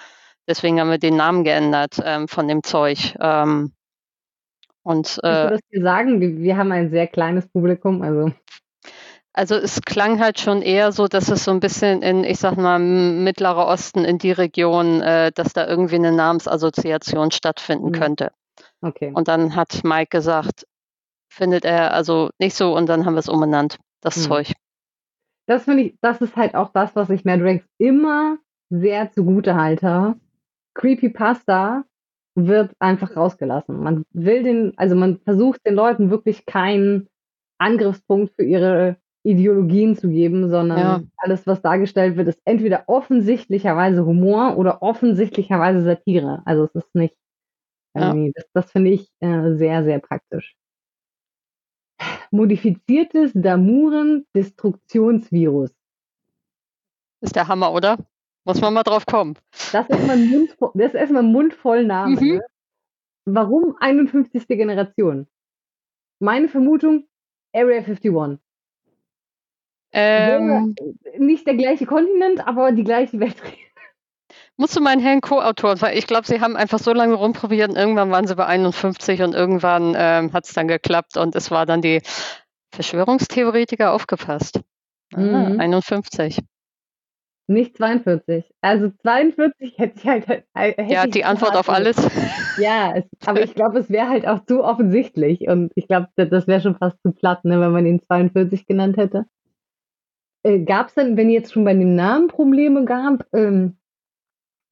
Deswegen haben wir den Namen geändert ähm, von dem Zeug. Ähm, und Ich äh, würde dir sagen, wir haben ein sehr kleines Publikum, also Also es klang halt schon eher so, dass es so ein bisschen in, ich sag mal, Mittlerer Osten in die Region, äh, dass da irgendwie eine Namensassoziation stattfinden Mhm. könnte. okay. Und dann hat Mike gesagt, findet er also nicht so und dann haben wir es umbenannt, das Mhm. Zeug. Das finde ich, das ist halt auch das, was ich Madrax immer sehr zugute halte. Creepypasta wird einfach rausgelassen. Man will den, also man versucht den Leuten wirklich keinen Angriffspunkt für ihre Ideologien zu geben, sondern Ja. alles, was dargestellt wird, ist entweder offensichtlicherweise Humor oder offensichtlicherweise Satire. Also es ist nicht, Ja. das, das finde ich äh, sehr, sehr praktisch. Modifiziertes Damuren-Destruktionsvirus. Ist der Hammer, oder? Muss man mal drauf kommen. Das ist erstmal ein Mund, das ist erstmal ein mundvoll Name. Mhm. Ne? Warum 51. Generation? Meine Vermutung, Area 51. Ähm, Nicht der gleiche Kontinent, aber die gleiche Welt. Musst du meinen Herrn Co-Autor, weil ich glaube, sie haben einfach so lange rumprobiert und irgendwann waren sie bei 51 und irgendwann ähm, hat es dann geklappt und es war dann die Verschwörungstheoretiker aufgepasst. Ah, Mhm. 51. Nicht 42. Also 42 hätte ich halt. äh, Hätte Ja, die Antwort auf alles. Ja, es, aber ich glaube, es wäre halt auch zu offensichtlich. Und ich glaube, das, das wäre schon fast zu platt, ne, wenn man ihn 42 genannt hätte. Äh, gab es denn, wenn jetzt schon bei dem Namen Probleme gab, ähm,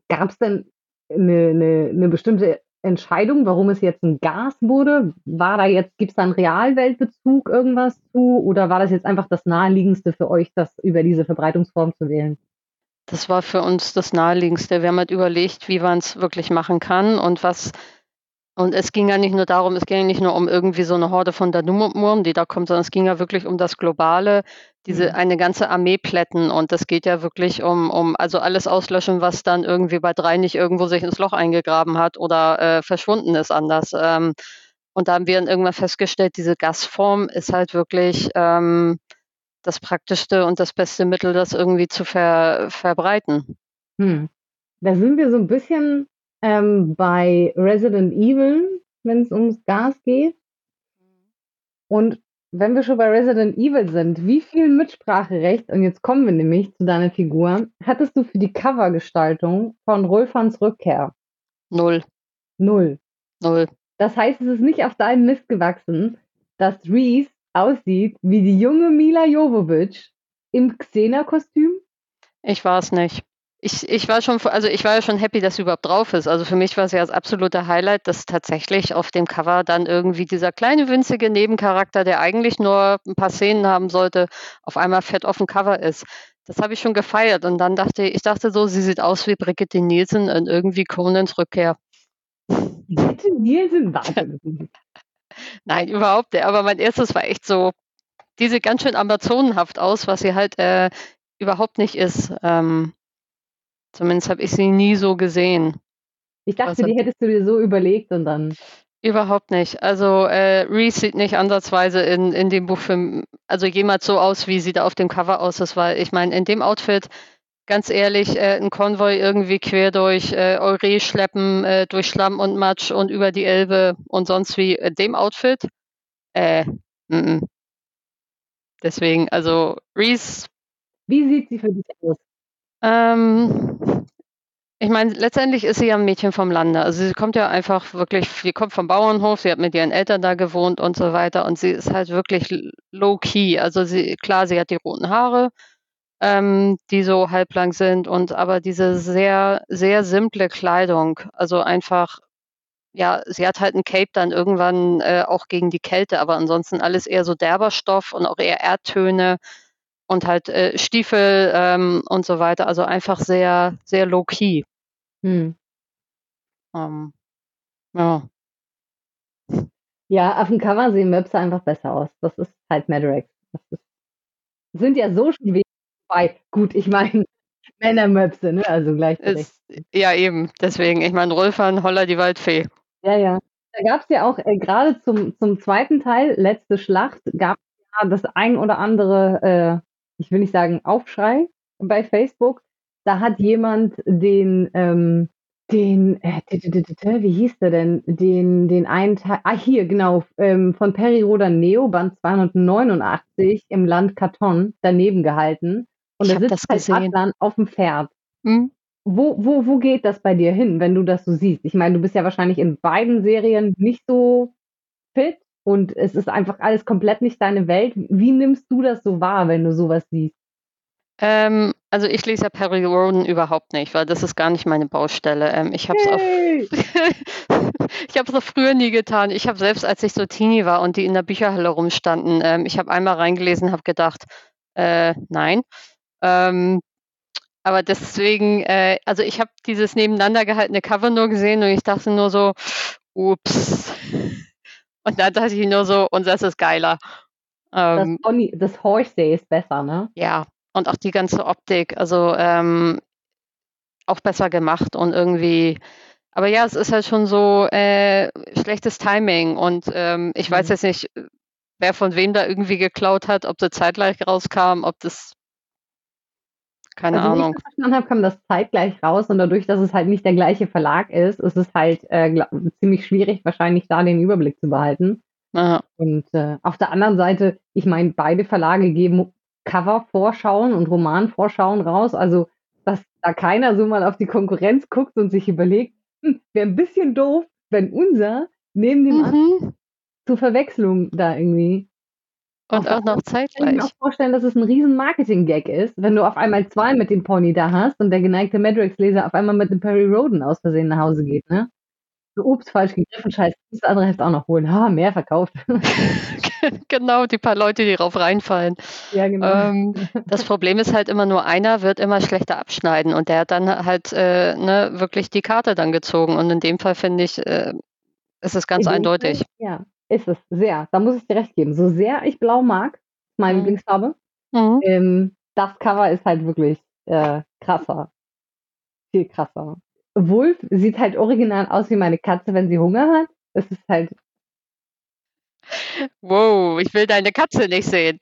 gab es denn eine, eine, eine bestimmte Entscheidung, warum es jetzt ein Gas wurde? War da jetzt, gibt es da einen Realweltbezug irgendwas zu? Oder war das jetzt einfach das Naheliegendste für euch, das über diese Verbreitungsform zu wählen? Das war für uns das Naheliegendste. Wir haben halt überlegt, wie man es wirklich machen kann und was. Und es ging ja nicht nur darum, es ging ja nicht nur um irgendwie so eine Horde von Danumum, die da kommt, sondern es ging ja wirklich um das Globale, diese Mhm. eine ganze Armee plätten. Und das geht ja wirklich um, um also alles auslöschen, was dann irgendwie bei drei nicht irgendwo sich ins Loch eingegraben hat oder äh, verschwunden ist anders. Ähm, und da haben wir dann irgendwann festgestellt, diese Gasform ist halt wirklich ähm, das praktischste und das beste Mittel, das irgendwie zu ver verbreiten. Hm. Da sind wir so ein bisschen ähm, bei Resident Evil, wenn es ums Gas geht. Und wenn wir schon bei Resident Evil sind, wie viel Mitspracherecht, und jetzt kommen wir nämlich zu deiner Figur, hattest du für die Covergestaltung von Rolfans Rückkehr? Null, Null. null. Das heißt, es ist nicht auf deinen Mist gewachsen, dass Reese aussieht wie die junge Mila Jovovich im Xena-Kostüm? Ich war es nicht. Ich, ich war schon, also ich war ja schon happy, dass sie überhaupt drauf ist. Also für mich war es ja das absolute Highlight, dass tatsächlich auf dem Cover dann irgendwie dieser kleine winzige Nebencharakter, der eigentlich nur ein paar Szenen haben sollte, auf einmal fett auf dem Cover ist. Das habe ich schon gefeiert und dann dachte ich, ich dachte so, sie sieht aus wie Brigitte Nielsen in irgendwie Conans Rückkehr. Bitte Nielsen, warte. Nein, überhaupt nicht. Aber mein erstes war echt so, die sieht ganz schön amazonenhaft aus, was sie halt äh, überhaupt nicht ist. Ähm, zumindest habe ich sie nie so gesehen. Ich dachte, hat- die hättest du dir so überlegt und dann. Überhaupt nicht. Also äh, Reese sieht nicht ansatzweise in, in dem Buchfilm, also jemals so aus, wie sie da auf dem Cover aus ist, weil ich meine, in dem Outfit, ganz ehrlich, äh, ein Konvoi irgendwie quer durch äh, Eure schleppen, äh, durch Schlamm und Matsch und über die Elbe und sonst wie, in dem Outfit, äh, mm -mm. Deswegen, also Reese Wie sieht sie für dich aus? Ähm, ich meine, letztendlich ist sie ja ein Mädchen vom Lande. Also sie kommt ja einfach wirklich, sie kommt vom Bauernhof, sie hat mit ihren Eltern da gewohnt und so weiter und sie ist halt wirklich low-key. Also sie, klar, sie hat die roten Haare, ähm, die so halblang sind und aber diese sehr, sehr simple Kleidung, also einfach, ja, sie hat halt ein Cape dann irgendwann äh, auch gegen die Kälte, aber ansonsten alles eher so derber Stoff und auch eher Erdtöne und halt äh, Stiefel ähm, und so weiter. Also einfach sehr, sehr low-key. Hm. Ähm, ja. Ja, auf dem Cover sehen Möpse einfach besser aus. Das ist halt Madrex. Das ist, sind ja so schon wenig dabei. Gut, ich meine Männermöpse, ne? Also. Ist, ja, eben. Deswegen, ich meine, Rolfan, Holler die Waldfee. Ja, ja. Da gab es ja auch äh, gerade zum, zum zweiten Teil, letzte Schlacht, gab es ja das ein oder andere, äh, ich will nicht sagen Aufschrei bei Facebook. Da hat jemand den, ähm, den, äh, wie hieß der denn? Den, den einen Teil, ah, hier, genau, ähm, von Perry Rodan Neo, Band 289 im Land Karton, daneben gehalten. Und da sitzt das halt. Adlan auf dem Pferd. Hm? Wo, wo, wo geht das bei dir hin, wenn du das so siehst? Ich meine, du bist ja wahrscheinlich in beiden Serien nicht so fit und es ist einfach alles komplett nicht deine Welt. Wie nimmst du das so wahr, wenn du sowas siehst? Ähm, also ich lese ja Perry Roden überhaupt nicht, weil das ist gar nicht meine Baustelle. Ähm, ich habe es auf ich habe es auch früher nie getan. Ich habe selbst, als ich so Teenie war und die in der Bücherhalle rumstanden, ähm, ich habe einmal reingelesen, habe gedacht, äh, nein. Ähm, aber deswegen, äh, also ich habe dieses nebeneinander gehaltene Cover nur gesehen und ich dachte nur so, ups. Und dann dachte ich nur so, und das ist geiler. Das, Ähm, das Horsey ist besser, ne? ja, und auch die ganze Optik, also ähm, auch besser gemacht und irgendwie, aber ja, es ist halt schon so äh, schlechtes Timing und ähm, ich weiß Mhm. jetzt nicht, wer von wem da irgendwie geklaut hat, ob sie zeitgleich rauskam, ob das, keine Also, ich Ahnung. das verstanden habe, kam das zeitgleich raus und dadurch, dass es halt nicht der gleiche Verlag ist, ist es halt äh, ziemlich schwierig, wahrscheinlich da den Überblick zu behalten. Ja, Und äh, auf der anderen Seite, ich meine, beide Verlage geben Cover-Vorschauen und Roman-Vorschauen raus. Also dass da keiner so mal auf die Konkurrenz guckt und sich überlegt, hm, wäre ein bisschen doof, wenn unser neben dem anderen Mhm. zur Verwechslung da irgendwie. Und Auf auch noch Kann ich mir zeitgleich. auch vorstellen, dass es ein riesen Marketing-Gag ist, wenn du auf einmal zwei mit dem Pony da hast und der geneigte Madrex-Leser auf einmal mit dem Perry Roden aus Versehen nach Hause geht, ne? So, ups, falsch gegriffen, scheiße, das andere Heft auch noch holen. Ha, mehr verkauft. genau, die paar Leute, die drauf reinfallen. ja, genau. Ähm, das Problem ist halt immer nur einer wird immer schlechter abschneiden und der hat dann halt äh, ne, wirklich die Karte dann gezogen. Und in dem Fall finde ich, äh, ist es ganz In eindeutig. Fall, ja, ist es, sehr. Da muss ich dir recht geben. So sehr ich blau mag, meine Mhm. Lieblingsfarbe, Mhm. ähm, das Cover ist halt wirklich äh, krasser. Viel krasser. Wolf sieht halt original aus wie meine Katze, wenn sie Hunger hat. Es ist halt, Wow, ich will deine Katze nicht sehen.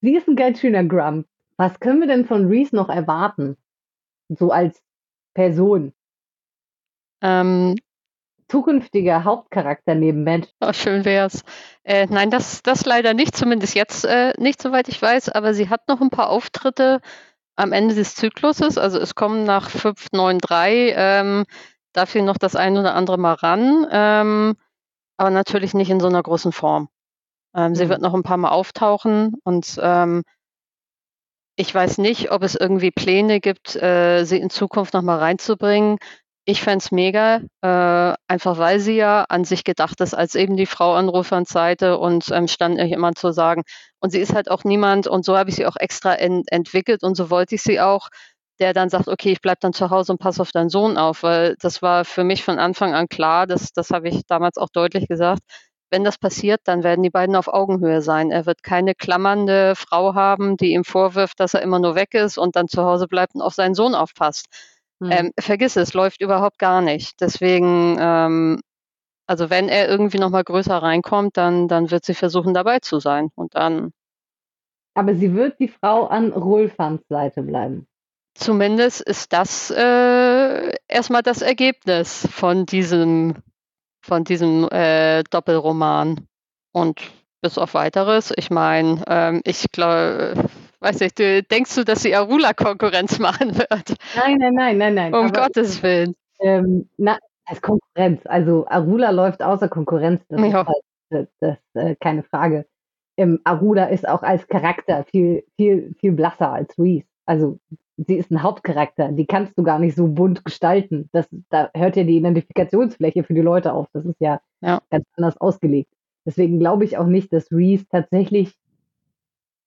sie ist ein ganz schöner Grump. Was können wir denn von Reese noch erwarten? So als Person. ähm, Zukünftiger Hauptcharakter neben Matt. oh, schön wär's. Äh, nein, das, das leider nicht, zumindest jetzt äh, nicht, soweit ich weiß, aber sie hat noch ein paar Auftritte am Ende des Zykluses. Also es kommen nach 5, 9, 3 ähm, dafür noch das ein oder andere mal ran, ähm, aber natürlich nicht in so einer großen Form. Ähm, Sie Mhm. wird noch ein paar Mal auftauchen und ähm, ich weiß nicht, ob es irgendwie Pläne gibt, äh, sie in Zukunft noch mal reinzubringen. Ich fände es mega, äh, einfach weil sie ja an sich gedacht ist als eben die Frau an Ruffans Seite und ähm, stand nicht immer zu sagen. Und sie ist halt auch niemand, und so habe ich sie auch extra ent entwickelt und so wollte ich sie auch, der dann sagt, okay, ich bleibe dann zu Hause und passe auf deinen Sohn auf, weil das war für mich von Anfang an klar, das, das habe ich damals auch deutlich gesagt. Wenn das passiert, dann werden die beiden auf Augenhöhe sein. Er wird keine klammernde Frau haben, die ihm vorwirft, dass er immer nur weg ist und dann zu Hause bleibt und auf seinen Sohn aufpasst. Mhm. Ähm, vergiss es, läuft überhaupt gar nicht. Deswegen, ähm, also wenn er irgendwie noch mal größer reinkommt, dann, dann wird sie versuchen, dabei zu sein. Und dann Aber sie wird die Frau an Rolfans Seite bleiben. zumindest ist das äh, erstmal das Ergebnis von diesem, von diesem äh, Doppelroman. Und bis auf weiteres, ich meine, ähm, ich glaube, weiß nicht, du, denkst du, dass sie Arula Konkurrenz machen wird? Nein, nein, nein, nein, nein. Um Aber, Gottes Willen. ähm, na, als Konkurrenz. Also Arula läuft außer Konkurrenz. Das Ja. ist halt das, das äh, keine Frage. Ähm, Arula ist auch als Charakter viel, viel, viel blasser als Reese. Also sie ist ein Hauptcharakter. Die kannst du gar nicht so bunt gestalten. Das, da hört ja die Identifikationsfläche für die Leute auf. Das ist ja, Ja. ganz anders ausgelegt. Deswegen glaube ich auch nicht, dass Reese tatsächlich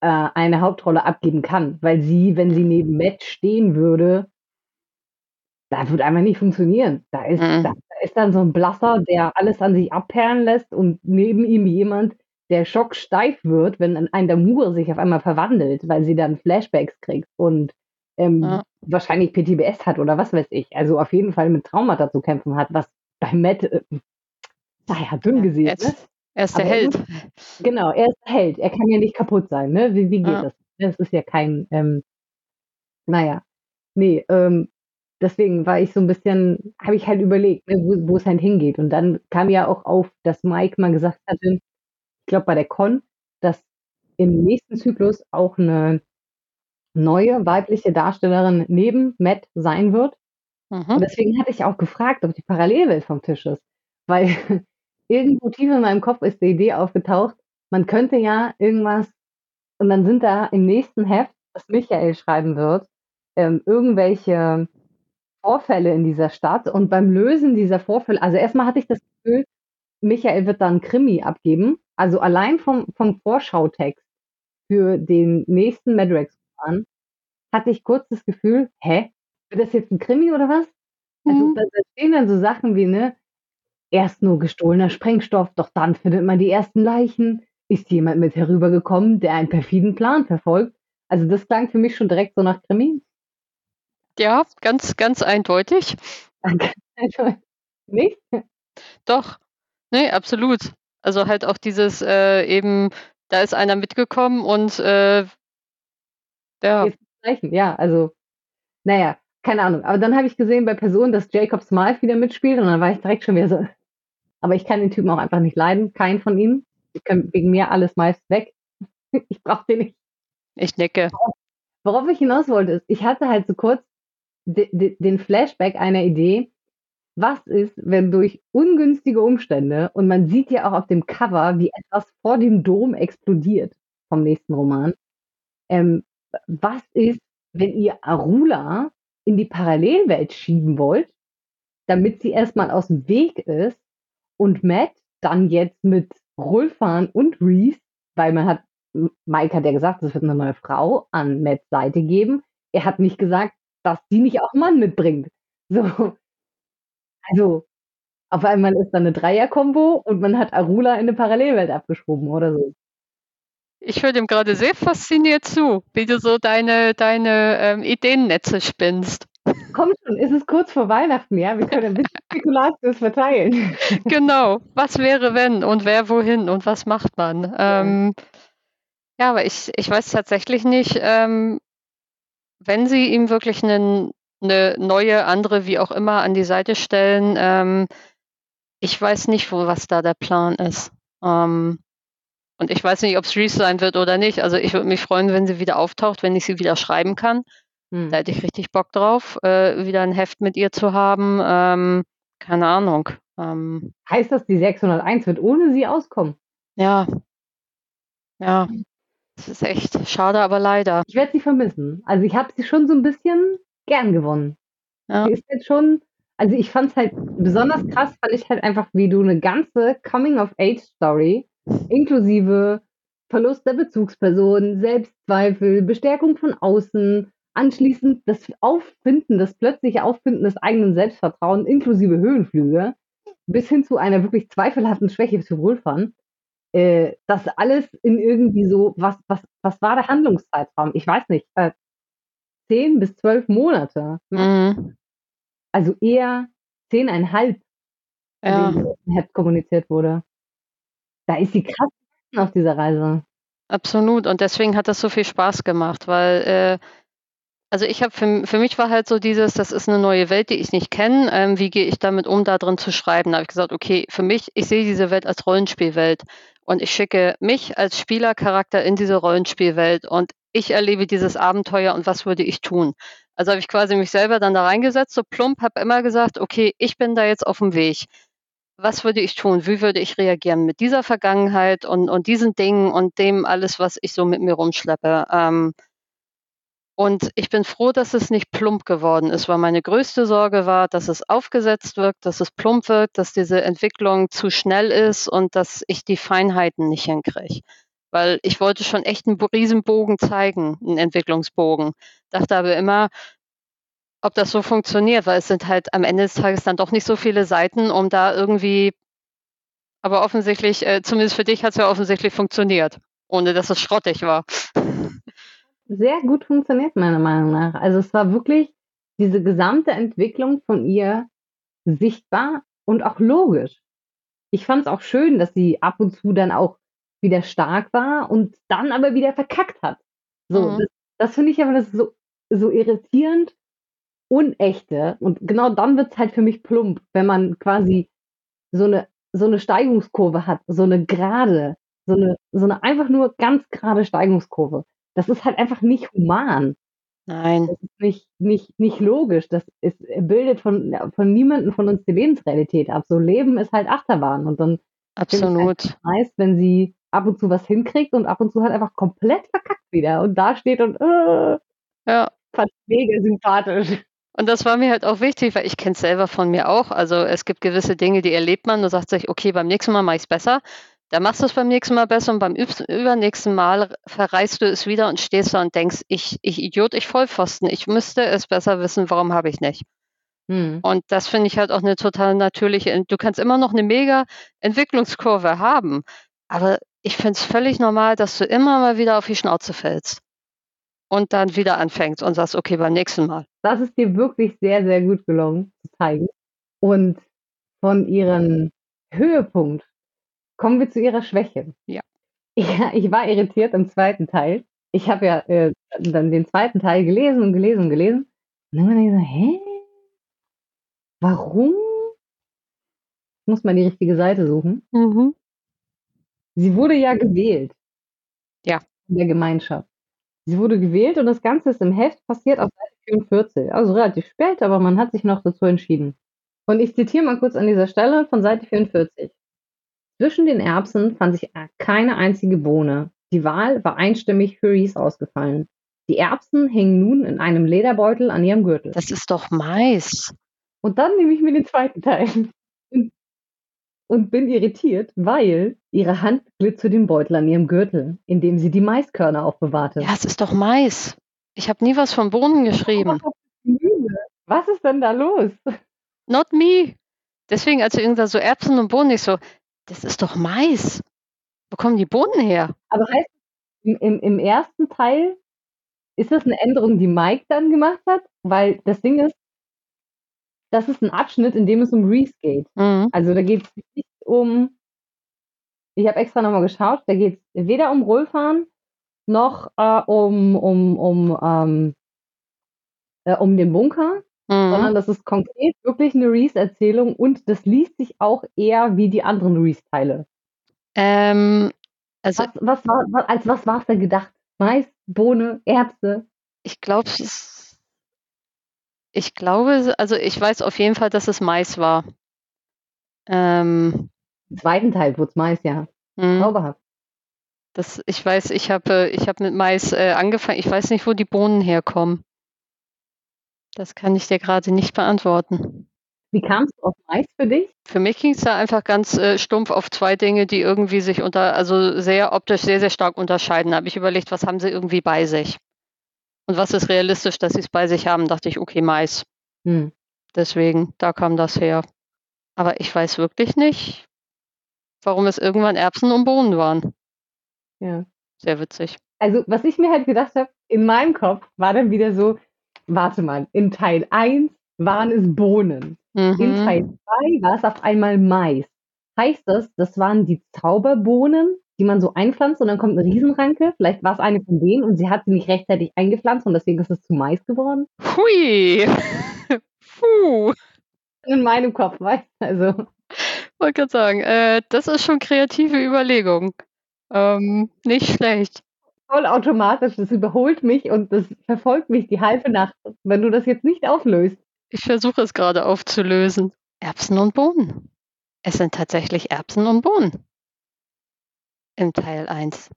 äh, eine Hauptrolle abgeben kann, weil sie, wenn sie neben Matt stehen würde, das wird einfach nicht funktionieren. Da ist, Mhm. da, da ist dann so ein Blasser, der alles an sich abperlen lässt und neben ihm jemand, der schocksteif wird, wenn ein- Damur sich auf einmal verwandelt, weil sie dann Flashbacks kriegt und ähm, Ja. wahrscheinlich PTBS hat oder was weiß ich. Also auf jeden Fall mit Traumata zu kämpfen hat, was bei Matt, äh, naja, dünn gesehen, ne? Er ist der Aber er Held. Genau, er ist der Held. Er kann ja nicht kaputt sein, ne? Wie, wie geht Ja. das? Das ist ja kein, ähm, naja, nee, ähm, deswegen war ich so ein bisschen, habe ich halt überlegt, ne, wo, wo es halt hingeht. Und dann kam ja auch auf, dass Mike mal gesagt hatte, ich glaube bei der Con, dass im nächsten Zyklus auch eine neue weibliche Darstellerin neben Matt sein wird. Und Mhm. deswegen hatte ich auch gefragt, ob die Parallelwelt vom Tisch ist. Weil irgendwo tief in meinem Kopf ist die Idee aufgetaucht, man könnte ja irgendwas, und dann sind da im nächsten Heft, das Michael schreiben wird, ähm, irgendwelche Vorfälle in dieser Stadt. Und beim Lösen dieser Vorfälle, also erstmal hatte ich das Gefühl, Michael wird da einen Krimi abgeben. Also allein vom, vom Vorschautext für den nächsten Madrex-Roman hatte ich kurz das Gefühl, hä, wird das jetzt ein Krimi oder was? Also Mhm. da stehen dann so Sachen wie, ne, erst nur gestohlener Sprengstoff, doch dann findet man die ersten Leichen. Ist jemand mit herübergekommen, der einen perfiden Plan verfolgt? Also das klang für mich schon direkt so nach Krimi. Ja, ganz, ganz eindeutig. Nicht? Doch. Nee, absolut. Also halt auch dieses äh, eben, da ist einer mitgekommen und äh, ja, ja, also, naja, keine Ahnung. Aber dann habe ich gesehen bei Personen, dass Jacob Smythe wieder mitspielt und dann war ich direkt schon wieder so. Aber ich kann den Typen auch einfach nicht leiden, keinen von ihnen. Ich kann wegen mir alles meist weg. Ich brauche den nicht. ich nicke. worauf ich hinaus wollte, ist, ich hatte halt so kurz de, de, den Flashback einer Idee, was ist, wenn durch ungünstige Umstände, und man sieht ja auch auf dem Cover, wie etwas vor dem Dom explodiert vom nächsten Roman, ähm, was ist, wenn ihr Arula in die Parallelwelt schieben wollt, damit sie erstmal aus dem Weg ist und Matt dann jetzt mit Rolfan und Reese, weil man hat, Mike hat ja gesagt, es wird eine neue Frau an Matts Seite geben. Er hat nicht gesagt, dass die nicht auch Mann mitbringt. So. Also, auf einmal ist da eine Dreier-Kombo und man hat Arula in eine Parallelwelt abgeschoben oder so. Ich höre dem gerade sehr fasziniert zu, wie du so deine, deine ähm, Ideennetze spinnst. Komm schon, ist es kurz vor Weihnachten, ja? Wir können ein bisschen Spekulatius verteilen. Genau. Was wäre, wenn und wer wohin und was macht man? Ähm, ja, aber ich, ich weiß tatsächlich nicht, ähm, wenn sie ihm wirklich einen, eine neue, andere, wie auch immer, an die Seite stellen, ähm, ich weiß nicht, wo was da der Plan ist. Ähm, und ich weiß nicht, ob es Reese sein wird oder nicht. Also ich würde mich freuen, wenn sie wieder auftaucht, wenn ich sie wieder schreiben kann. Hm. Da hätte ich richtig Bock drauf, äh, wieder ein Heft mit ihr zu haben. Ähm, keine Ahnung. Ähm, heißt das, die 601 wird ohne sie auskommen? Ja. Ja. Das ist echt schade, aber leider. Ich werde sie vermissen. Also ich habe sie schon so ein bisschen gern gewonnen. Ja. Sie ist jetzt schon, also ich fand es halt besonders krass, fand ich halt einfach, wie du eine ganze Coming-of-Age-Story inklusive Verlust der Bezugsperson, Selbstzweifel, Bestärkung von außen, anschließend das Auffinden, das plötzliche Auffinden des eigenen Selbstvertrauens inklusive Höhenflüge, bis hin zu einer wirklich zweifelhaften Schwäche für Wohlfahren, äh, das alles in irgendwie so, was, was, was war der Handlungszeitraum? Ich weiß nicht, äh, zehn bis zwölf Monate. Mhm. Also eher zehneinhalb, ja. wie kommuniziert wurde. Da ist sie krass auf dieser Reise. Absolut. Und deswegen hat das so viel Spaß gemacht, weil äh, also ich habe für, für mich war halt so dieses, das ist eine neue Welt, die ich nicht kenne. Ähm, wie gehe ich damit um, da drin zu schreiben? Da habe ich gesagt, okay, für mich, ich sehe diese Welt als Rollenspielwelt und ich schicke mich als Spielercharakter in diese Rollenspielwelt und ich erlebe dieses Abenteuer und was würde ich tun? Also habe ich quasi mich selber dann da reingesetzt, so plump, habe immer gesagt, okay, ich bin da jetzt auf dem Weg. Was würde ich tun? Wie würde ich reagieren mit dieser Vergangenheit und, und diesen Dingen und dem alles, was ich so mit mir rumschleppe? Ähm, und ich bin froh, dass es nicht plump geworden ist, weil meine größte Sorge war, dass es aufgesetzt wirkt, dass es plump wirkt, dass diese Entwicklung zu schnell ist und dass ich die Feinheiten nicht hinkriege. Weil ich wollte schon echt einen Riesenbogen zeigen, einen Entwicklungsbogen. Dachte aber immer, ob das so funktioniert, weil es sind halt am Ende des Tages dann doch nicht so viele Seiten, um da irgendwie, aber offensichtlich, äh, zumindest für dich hat es ja offensichtlich funktioniert, ohne dass es schrottig war sehr gut funktioniert, meiner Meinung nach. Also es war wirklich diese gesamte Entwicklung von ihr sichtbar und auch logisch. Ich fand es auch schön, dass sie ab und zu dann auch wieder stark war und dann aber wieder verkackt hat. So, mhm. das, das finde ich aber das so, so irritierend unechte. Und genau dann wird es halt für mich plump, wenn man quasi so eine, so eine Steigungskurve hat, so eine gerade, so eine, so eine einfach nur ganz gerade Steigungskurve. Das ist halt einfach nicht human. Nein. Das ist nicht, nicht, nicht logisch. Das ist, bildet von, von niemandem von uns die Lebensrealität ab. So Leben ist halt Achterbahn. Und dann Absolut. Halt nice, wenn sie ab und zu was hinkriegt und ab und zu halt einfach komplett verkackt wieder und da steht und äh, ja. fand mega sympathisch. Und das war mir halt auch wichtig, weil ich kenne es selber von mir auch. Also es gibt gewisse Dinge, die erlebt man und sagt sich, okay, beim nächsten Mal mache ich es besser. Da machst du es beim nächsten Mal besser und beim übernächsten Mal verreißt du es wieder und stehst da und denkst, ich, ich Idiot, ich Vollpfosten, ich müsste es besser wissen, warum habe ich nicht? Hm. Und das finde ich halt auch eine total natürliche, du kannst immer noch eine mega Entwicklungskurve haben, aber ich finde es völlig normal, dass du immer mal wieder auf die Schnauze fällst und dann wieder anfängst und sagst, okay, beim nächsten Mal. Das ist dir wirklich sehr, sehr gut gelungen zu zeigen. Und von ihrem Höhepunkt Kommen wir zu ihrer Schwäche. Ja. Ja, ich war irritiert im zweiten Teil. Ich habe ja äh, dann den zweiten Teil gelesen und gelesen und gelesen. Und dann habe ich gesagt, hä? Warum? Muss man die richtige Seite suchen. Mhm. Sie wurde ja gewählt. Ja. In der Gemeinschaft. Sie wurde gewählt und das Ganze ist im Heft passiert auf Seite 44. Also relativ spät, aber man hat sich noch dazu entschieden. Und ich zitiere mal kurz an dieser Stelle von Seite 44. Zwischen den Erbsen fand sich keine einzige Bohne. Die Wahl war einstimmig für Reese ausgefallen. Die Erbsen hängen nun in einem Lederbeutel an ihrem Gürtel. Das ist doch Mais. Und dann nehme ich mir den zweiten Teil und, bin irritiert, weil ihre Hand glitt zu dem Beutel an ihrem Gürtel, in dem sie die Maiskörner aufbewahrte. Ja, es ist doch Mais. Ich habe nie was von Bohnen geschrieben. Was ist denn da los? Not me. Deswegen, als du irgendwann so Erbsen und Bohnen, ich so, das ist doch Mais. Wo kommen die Bohnen her? Aber heißt im, im, im ersten Teil ist das eine Änderung, die Mike dann gemacht hat? Weil das Ding ist, das ist ein Abschnitt, in dem es um Reese geht. Mhm. Also da geht es nicht um, ich habe extra nochmal geschaut, da geht es weder um Rollfahren noch äh, um, um, um, ähm, äh, um den Bunker, Mhm. sondern das ist konkret wirklich eine Reese-Erzählung und das liest sich auch eher wie die anderen Reese-Teile. Ähm, also Was, was war, als was war es denn gedacht? Mais, Bohne, Erbse? ich glaube, es ich glaube, also ich weiß auf jeden Fall, dass es Mais war. Ähm, Im zweiten Teil wurde es Mais, ja. mh. Zauberhaft. Das, ich weiß, ich habe ich hab mit Mais äh, angefangen. Ich weiß nicht, wo die Bohnen herkommen. Das kann ich dir gerade nicht beantworten. Wie kamst du auf Mais für dich? Für mich ging es da einfach ganz äh, stumpf auf zwei Dinge, die irgendwie sich unter, also sehr optisch sehr, sehr stark unterscheiden. Da habe ich überlegt, was haben sie irgendwie bei sich? Und was ist realistisch, dass sie es bei sich haben? Dachte ich, okay, Mais. Hm. Deswegen, da kam das her. Aber ich weiß wirklich nicht, warum es irgendwann Erbsen und Bohnen waren. Ja. Sehr witzig. Also, was ich mir halt gedacht habe, in meinem Kopf war dann wieder so, warte mal, in Teil 1 waren es Bohnen. In Mhm. Teil 2 war es auf einmal Mais. Heißt das, das waren die Zauberbohnen, die man so einpflanzt und dann kommt eine Riesenranke? Vielleicht war es eine von denen und sie hat sie nicht rechtzeitig eingepflanzt und deswegen ist es zu Mais geworden? Hui! Puh! In meinem Kopf, weißt du? Also, Wollte gerade sagen, äh, das ist schon kreative Überlegung. Ähm, nicht schlecht. voll automatisch, das überholt mich und das verfolgt mich die halbe Nacht. Wenn du das jetzt nicht auflöst, Ich versuche es gerade aufzulösen. Erbsen und Bohnen. Es sind tatsächlich Erbsen und Bohnen. Im Teil 1.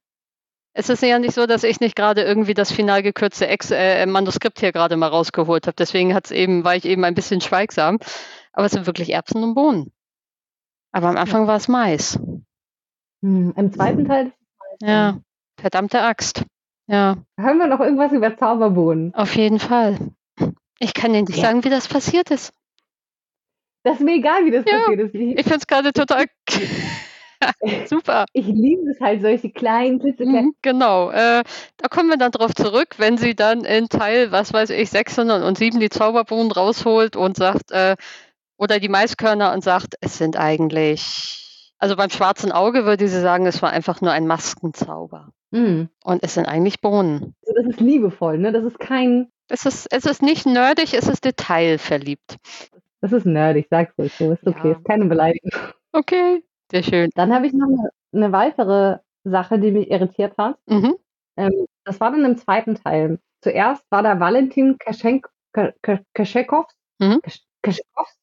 Es ist ja nicht so, dass ich nicht gerade irgendwie das final gekürzte Ex äh, Manuskript hier gerade mal rausgeholt habe. Deswegen hat's eben, war ich eben ein bisschen schweigsam. Aber es sind wirklich Erbsen und Bohnen. Aber am Anfang war es Mais. hm, im zweiten Teil Ja, verdammte Axt. Ja, hören wir noch irgendwas über Zauberbohnen. auf jeden Fall. Ich kann dir nicht Ja. sagen, wie das passiert ist. Das ist mir egal, wie das Ja, passiert ist. Ich, Ich finde es gerade total super. ich liebe es halt, solche kleinen, klitzekleinen. Mhm, genau. Äh, da kommen wir dann drauf zurück, wenn sie dann in Teil, was weiß ich, 600 und 7 die Zauberbohnen rausholt und sagt, äh, oder die Maiskörner und sagt, es sind eigentlich, also beim schwarzen Auge würde sie sagen, es war einfach nur ein Maskenzauber. Mhm. Und es sind eigentlich Bohnen. Also das ist liebevoll, ne? Das ist kein, Es ist, es ist nicht nerdig, es ist detailverliebt. das ist nerdig, sag's ruhig so. Ist okay, Ja. ist keine Beleidigung. Okay, sehr schön. Dann habe ich noch eine, eine weitere Sache, die mich irritiert hat. Mhm. Ähm, das war dann im zweiten Teil. Zuerst war da Valentin Kaschenk, Ka- Ka- Kaschekows, Mhm. Kaschekows,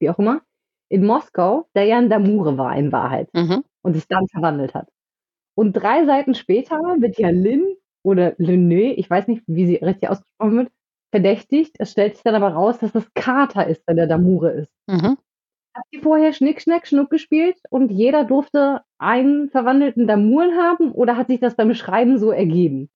wie auch immer, in Moskau, der ja ein Damure war in Wahrheit Mhm. und sich dann verwandelt hat. Und drei Seiten später wird ja Lin oder Linné, ich weiß nicht, wie sie richtig ausgesprochen wird, verdächtigt. Es stellt sich dann aber raus, dass das Kater ist, der der Damure ist. Mhm. Habt ihr vorher Schnick, Schnack, Schnuck gespielt und jeder durfte einen verwandelten Damuren haben oder hat sich das beim Schreiben so ergeben?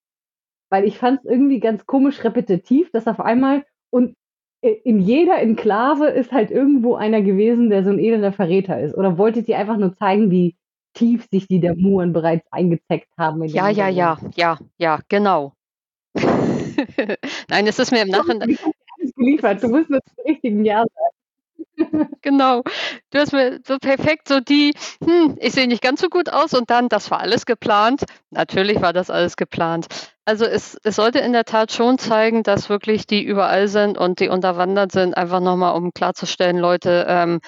Weil ich fand es irgendwie ganz komisch repetitiv, dass auf einmal und in jeder Enklave ist halt irgendwo einer gewesen, der so ein elender Verräter ist. Oder wolltet ihr einfach nur zeigen, wie tief sich die Damuren bereits eingezeckt haben? Ja, ja, ja, ja, ja, genau. Nein, es ist mir im Nachhinein, geliefert? Du musst nur zum richtigen Jahr sagen. genau. Du hast mir so perfekt so die, hm, ich sehe nicht ganz so gut aus und dann, das war alles geplant. Natürlich war das alles geplant. Also es, es sollte in der Tat schon zeigen, dass wirklich die überall sind und die unterwandert sind, einfach nochmal, um klarzustellen, Leute, ähm,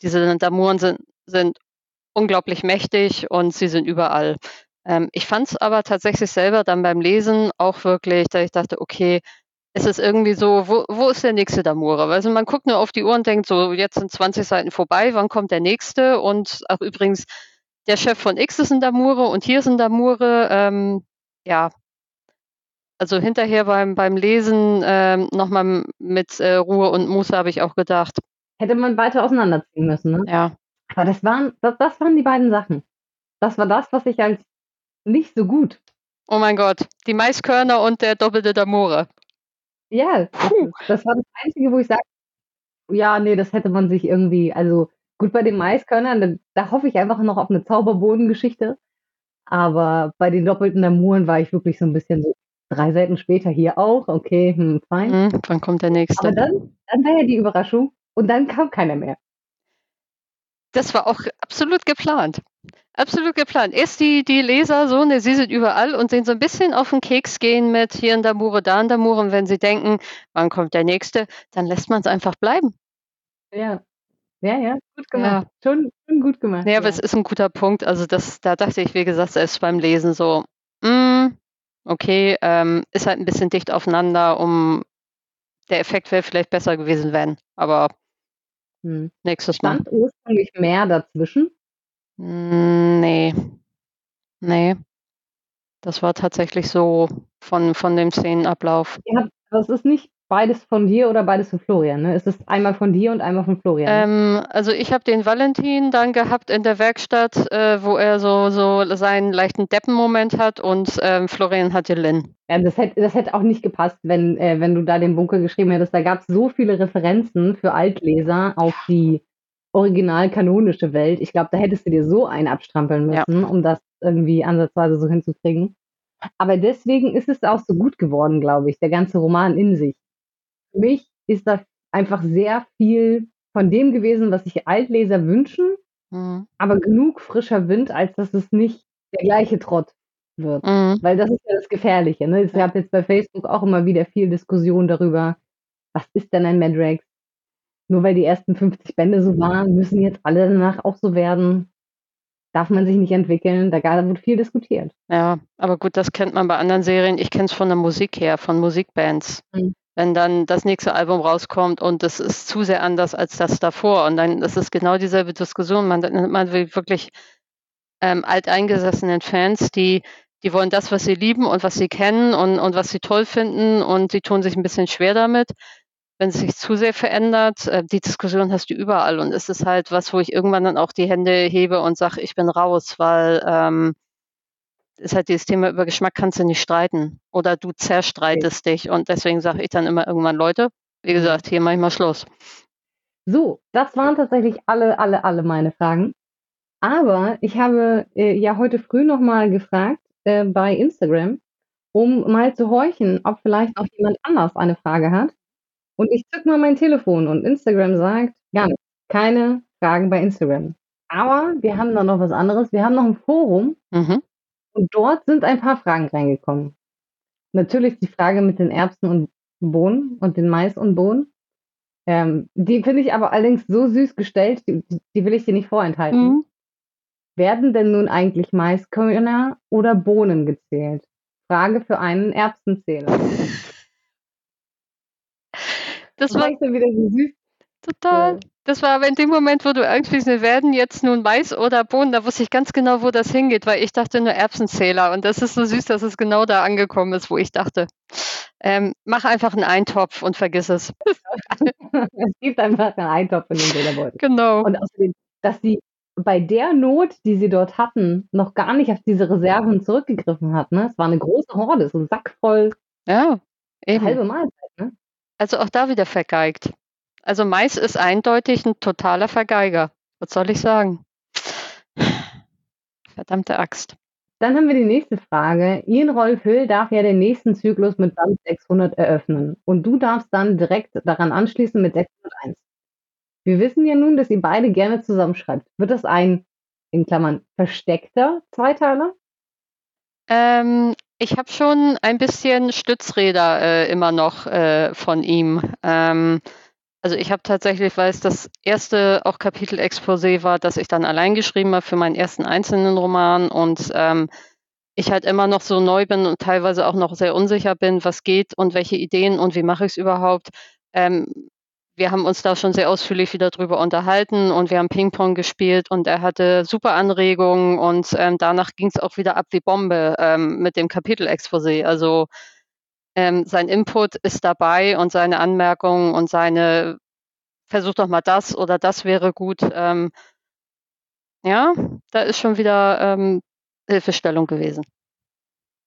diese Damuren sind, sind unglaublich mächtig und sie sind überall. Ähm, ich fand es aber tatsächlich selber dann beim Lesen auch wirklich, da ich dachte, okay, es ist irgendwie so, wo, wo ist der nächste Damure? Also man guckt nur auf die Uhr und denkt so, jetzt sind 20 Seiten vorbei, wann kommt der nächste? Und ach übrigens, der Chef von X ist ein Damure und hier ist ein Damure. Ähm, ja, also hinterher beim, beim Lesen ähm, nochmal mit äh, Ruhe und Muße habe ich auch gedacht. Hätte man weiter auseinanderziehen müssen, ne? Ja. Aber das waren, das, das waren die beiden Sachen. Das war das, was ich als nicht so gut. Oh mein Gott, die Maiskörner und der doppelte Damore. Ja, das, das war das Einzige, wo ich sage, ja, nee, das hätte man sich irgendwie, also gut bei den Maiskörnern, da, da hoffe ich einfach noch auf eine Zauberbodengeschichte. Aber bei den doppelten Damuren war ich wirklich so ein bisschen so, drei Seiten später hier auch, okay, hm, fein. Mhm, wann kommt der nächste? Aber dann, dann war ja die Überraschung und dann kam keiner mehr. Das war auch absolut geplant. Absolut geplant. Erst die, die Leser so, ne, sie sind überall und sehen so ein bisschen auf den Keks gehen mit hier in Damure, da in Damure. Und wenn sie denken, wann kommt der nächste, dann lässt man es einfach bleiben. Ja. Ja, ja, gut gemacht. Ja. Schon, schon gut gemacht. Ja, ja, aber es ist ein guter Punkt. Also das, da dachte ich, wie gesagt, selbst beim Lesen so, mm, okay, ähm, ist halt ein bisschen dicht aufeinander, um der Effekt wäre vielleicht besser gewesen, wenn. Aber hm. nächstes Mal. Stand ursprünglich mehr dazwischen? Hm, nee. Nee. Das war tatsächlich so von, von dem Szenenablauf. Ja, das ist nicht beides von dir oder beides von Florian? Ne? Ist es einmal von dir und einmal von Florian? Ähm, also ich habe den Valentin dann gehabt in der Werkstatt, äh, wo er so, so seinen leichten Deppenmoment hat und ähm, Florian hatte Lynn. Ja, das hätte, das hätte auch nicht gepasst, wenn, äh, wenn du da den Bunker geschrieben hättest. Da gab es so viele Referenzen für Altleser auf die original kanonische Welt. Ich glaube, da hättest du dir so einen abstrampeln müssen, ja. um das irgendwie ansatzweise so hinzukriegen. Aber deswegen ist es auch so gut geworden, glaube ich, der ganze Roman in sich für mich ist das einfach sehr viel von dem gewesen, was sich Altleser wünschen, mhm. aber genug frischer Wind, als dass es nicht der gleiche Trott wird. Mhm. Weil das ist ja das Gefährliche. Ne? Ich habe jetzt bei Facebook auch immer wieder viel Diskussion darüber, was ist denn ein Madrax? Nur weil die ersten 50 Bände so waren, müssen jetzt alle danach auch so werden. Darf man sich nicht entwickeln? Da wird viel diskutiert. Ja, aber gut, das kennt man bei anderen Serien. Ich kenne es von der Musik her, von Musikbands. Mhm wenn dann das nächste Album rauskommt und das ist zu sehr anders als das davor. Und dann ist es genau dieselbe Diskussion. Man, man will wirklich ähm, alteingesessenen Fans, die, die wollen das, was sie lieben und was sie kennen und, und was sie toll finden und die tun sich ein bisschen schwer damit. Wenn es sich zu sehr verändert, äh, die Diskussion hast du überall und es ist halt was, wo ich irgendwann dann auch die Hände hebe und sage, ich bin raus, weil ähm, ist halt dieses Thema über Geschmack kannst du nicht streiten oder du zerstreitest okay. dich und deswegen sage ich dann immer irgendwann Leute, wie gesagt, hier mache ich mal Schluss. So, das waren tatsächlich alle, alle, alle meine Fragen. Aber ich habe äh, ja heute früh nochmal gefragt äh, bei Instagram, um mal zu horchen, ob vielleicht auch jemand anders eine Frage hat. Und ich zück mal mein Telefon und Instagram sagt, gar nicht, keine Fragen bei Instagram. Aber wir haben da noch was anderes. Wir haben noch ein Forum. Mhm. Und dort sind ein paar Fragen reingekommen. Natürlich die Frage mit den Erbsen und Bohnen und den Mais und Bohnen. Ähm, die finde ich aber allerdings so süß gestellt, die, die will ich dir nicht vorenthalten. Mhm. Werden denn nun eigentlich Maiskörner oder Bohnen gezählt? Frage für einen Erbsenzähler. Das war wieder so süß. Total. Das war aber in dem Moment, wo du irgendwie sie werden jetzt nun Mais oder Bohnen, da wusste ich ganz genau, wo das hingeht, weil ich dachte nur Erbsenzähler. Und das ist so süß, dass es genau da angekommen ist, wo ich dachte. Ähm, mach einfach einen Eintopf und vergiss es. es gibt einfach einen Eintopf in den Federbeutel. Genau. Und außerdem, dass sie bei der Not, die sie dort hatten, noch gar nicht auf diese Reserven zurückgegriffen hat. Ne? Es war eine große Horde, so ein Sack voll. Ja, eben. Halbe Mahlzeit. Also auch da wieder vergeigt. Also Mais ist eindeutig ein totaler Vergeiger. Was soll ich sagen? Verdammte Axt. Dann haben wir die nächste Frage. Ian Rolf Hill darf ja den nächsten Zyklus mit Band 600 eröffnen. Und du darfst dann direkt daran anschließen mit 601. Wir wissen ja nun, dass ihr beide gerne zusammenschreibt. Wird das ein, in Klammern, versteckter Zweiteiler? Ähm, ich habe schon ein bisschen Stützräder äh, immer noch äh, von ihm. Ähm, also ich habe tatsächlich, weil es das erste auch Kapitel-Exposé war, dass ich dann allein geschrieben habe für meinen ersten einzelnen Roman und ähm, ich halt immer noch so neu bin und teilweise auch noch sehr unsicher bin, was geht und welche Ideen und wie mache ich es überhaupt. Ähm, wir haben uns da schon sehr ausführlich wieder drüber unterhalten und wir haben Ping-Pong gespielt und er hatte super Anregungen und ähm, danach ging es auch wieder ab wie Bombe ähm, mit dem Kapitel-Exposé. Also ähm, sein Input ist dabei und seine Anmerkungen und seine versuch doch mal das oder das wäre gut. Ähm, ja, da ist schon wieder ähm, Hilfestellung gewesen.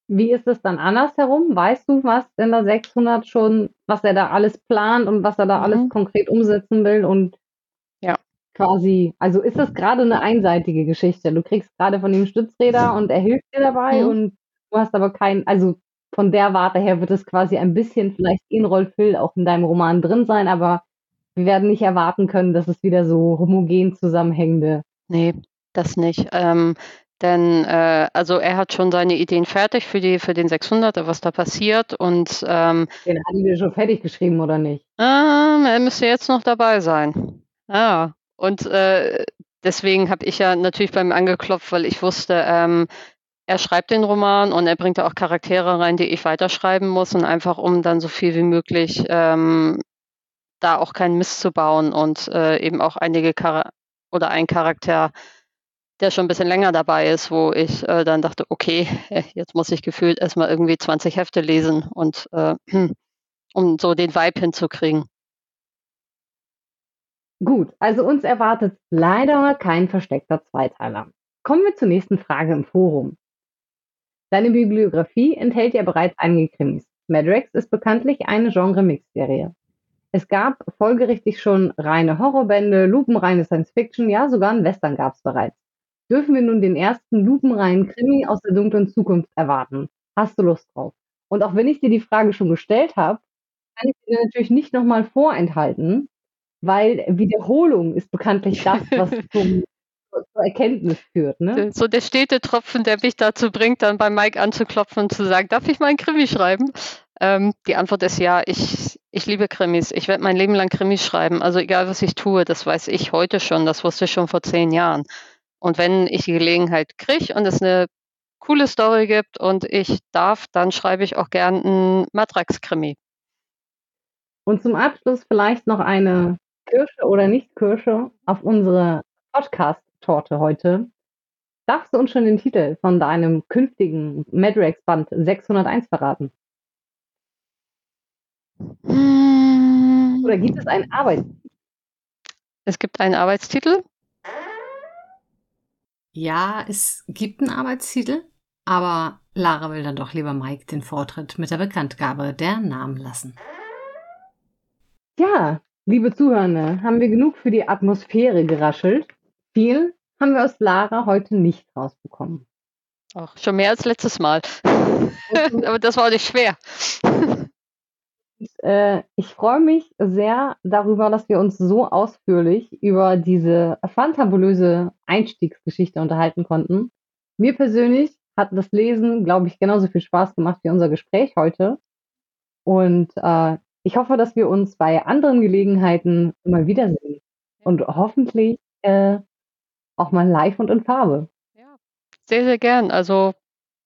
Wie ist es dann andersherum? Weißt du, was in der 600 schon, was er da alles plant und was er da mhm. alles konkret umsetzen will und ja. quasi, also ist das gerade eine einseitige Geschichte? Du kriegst gerade von ihm Stützräder und er hilft dir dabei mhm. und du hast aber keinen, also von der Warte her wird es quasi ein bisschen vielleicht in Rolf Hill auch in deinem Roman drin sein, aber wir werden nicht erwarten können, dass es wieder so homogen zusammenhängende. Nee, das nicht. Ähm, denn äh, also er hat schon seine Ideen fertig für die für den 600er, was da passiert und ähm, den haben wir schon fertig geschrieben oder nicht? Ähm, er müsste jetzt noch dabei sein. Ja und äh, deswegen habe ich ja natürlich beim angeklopft, weil ich wusste, ähm, er schreibt den Roman und er bringt da auch Charaktere rein, die ich weiterschreiben muss und einfach um dann so viel wie möglich ähm, da auch keinen Mist zu bauen und äh, eben auch einige Char oder ein Charakter, der schon ein bisschen länger dabei ist, wo ich äh, dann dachte, okay, jetzt muss ich gefühlt erstmal irgendwie 20 Hefte lesen und äh, um so den Vibe hinzukriegen. Gut, also uns erwartet leider kein versteckter Zweiteiler. Kommen wir zur nächsten Frage im Forum. Deine Bibliografie enthält ja bereits einige Krimis. Madrex ist bekanntlich eine Genre-Mix-Serie. Es gab folgerichtig schon reine Horrorbände, lupenreine Science-Fiction, ja sogar ein Western gab es bereits. Dürfen wir nun den ersten lupenreinen Krimi aus der dunklen Zukunft erwarten? Hast du Lust drauf? Und auch wenn ich dir die Frage schon gestellt habe, kann ich dir natürlich nicht nochmal vorenthalten, weil Wiederholung ist bekanntlich das, was zum, zur Erkenntnis führt. Ne? So der stete Tropfen, der mich dazu bringt, dann bei Mike anzuklopfen und zu sagen, darf ich mal einen Krimi schreiben? Ähm, die Antwort ist ja, ich, ich liebe Krimis. Ich werde mein Leben lang Krimis schreiben. Also egal, was ich tue, das weiß ich heute schon, das wusste ich schon vor zehn Jahren. Und wenn ich die Gelegenheit kriege und es eine coole Story gibt und ich darf, dann schreibe ich auch gern einen Matrax-Krimi. Und zum Abschluss vielleicht noch eine Kirsche oder Nicht-Kirsche auf unsere Podcast-Torte heute. Darfst du uns schon den Titel von deinem künftigen Madrax-Band 601 verraten? Oder gibt es einen Arbeitstitel? Es gibt einen Arbeitstitel. Ja, es gibt einen Arbeitstitel, aber Lara will dann doch lieber Mike den Vortritt mit der Bekanntgabe der Namen lassen. Ja, liebe Zuhörende, haben wir genug für die Atmosphäre geraschelt. Viel haben wir aus Lara heute nicht rausbekommen. Ach, schon mehr als letztes Mal. aber das war nicht schwer. Äh, ich freue mich sehr darüber, dass wir uns so ausführlich über diese fantabulöse Einstiegsgeschichte unterhalten konnten. Mir persönlich hat das Lesen, glaube ich, genauso viel Spaß gemacht wie unser Gespräch heute. Und äh, ich hoffe, dass wir uns bei anderen Gelegenheiten mal wiedersehen. Und hoffentlich äh, auch mal live und in Farbe. Ja, sehr, sehr gern. Also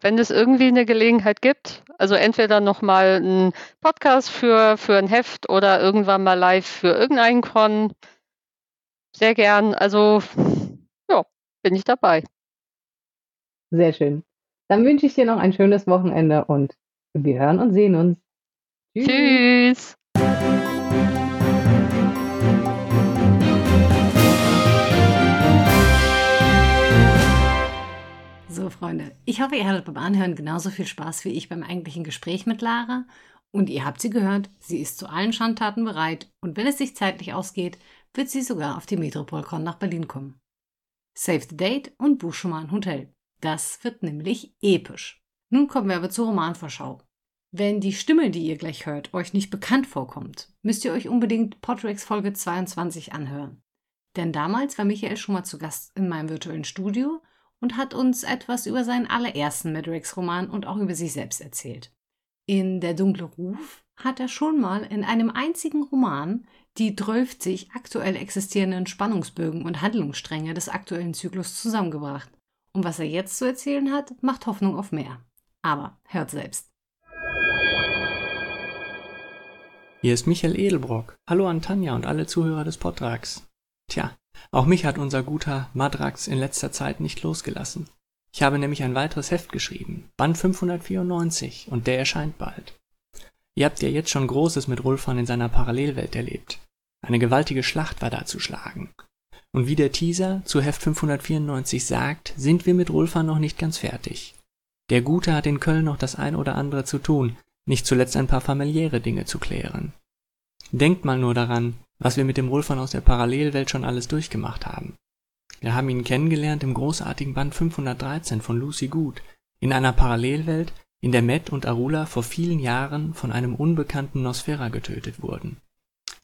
wenn es irgendwie eine Gelegenheit gibt, also entweder nochmal ein Podcast für, für ein Heft oder irgendwann mal live für irgendeinen Con, sehr gern. Also ja, bin ich dabei. Sehr schön. Dann wünsche ich dir noch ein schönes Wochenende und wir hören und sehen uns. Tschüss. Tschüss. Freunde, ich hoffe, ihr hattet beim Anhören genauso viel Spaß wie ich beim eigentlichen Gespräch mit Lara. Und ihr habt sie gehört, sie ist zu allen Schandtaten bereit und wenn es sich zeitlich ausgeht, wird sie sogar auf die Metropolcon nach Berlin kommen. Save the Date und buch schon mal ein Hotel. Das wird nämlich episch. Nun kommen wir aber zur Romanvorschau. Wenn die Stimme, die ihr gleich hört, euch nicht bekannt vorkommt, müsst ihr euch unbedingt Podrex Folge 22 anhören. Denn damals war Michael schon mal zu Gast in meinem virtuellen Studio und hat uns etwas über seinen allerersten Madrax-Roman und auch über sich selbst erzählt. In Der dunkle Ruf hat er schon mal in einem einzigen Roman die 12 aktuell existierenden Spannungsbögen und Handlungsstränge des aktuellen Zyklus zusammengebracht. Und was er jetzt zu erzählen hat, macht Hoffnung auf mehr. Aber hört selbst. Hier ist Michael Edelbrock. Hallo an Tanja und alle Zuhörer des Podtrags. Tja, auch mich hat unser guter Madrax in letzter Zeit nicht losgelassen. Ich habe nämlich ein weiteres Heft geschrieben, Band 594, und der erscheint bald. Ihr habt ja jetzt schon Großes mit Rulfan in seiner Parallelwelt erlebt. Eine gewaltige Schlacht war da zu schlagen. Und wie der Teaser zu Heft 594 sagt, sind wir mit Rulfan noch nicht ganz fertig. Der Gute hat in Köln noch das ein oder andere zu tun, nicht zuletzt ein paar familiäre Dinge zu klären. Denkt mal nur daran, was wir mit dem Rulfan aus der Parallelwelt schon alles durchgemacht haben. Wir haben ihn kennengelernt im großartigen Band 513 von Lucy Good, in einer Parallelwelt, in der Matt und Arula vor vielen Jahren von einem unbekannten Nosfera getötet wurden.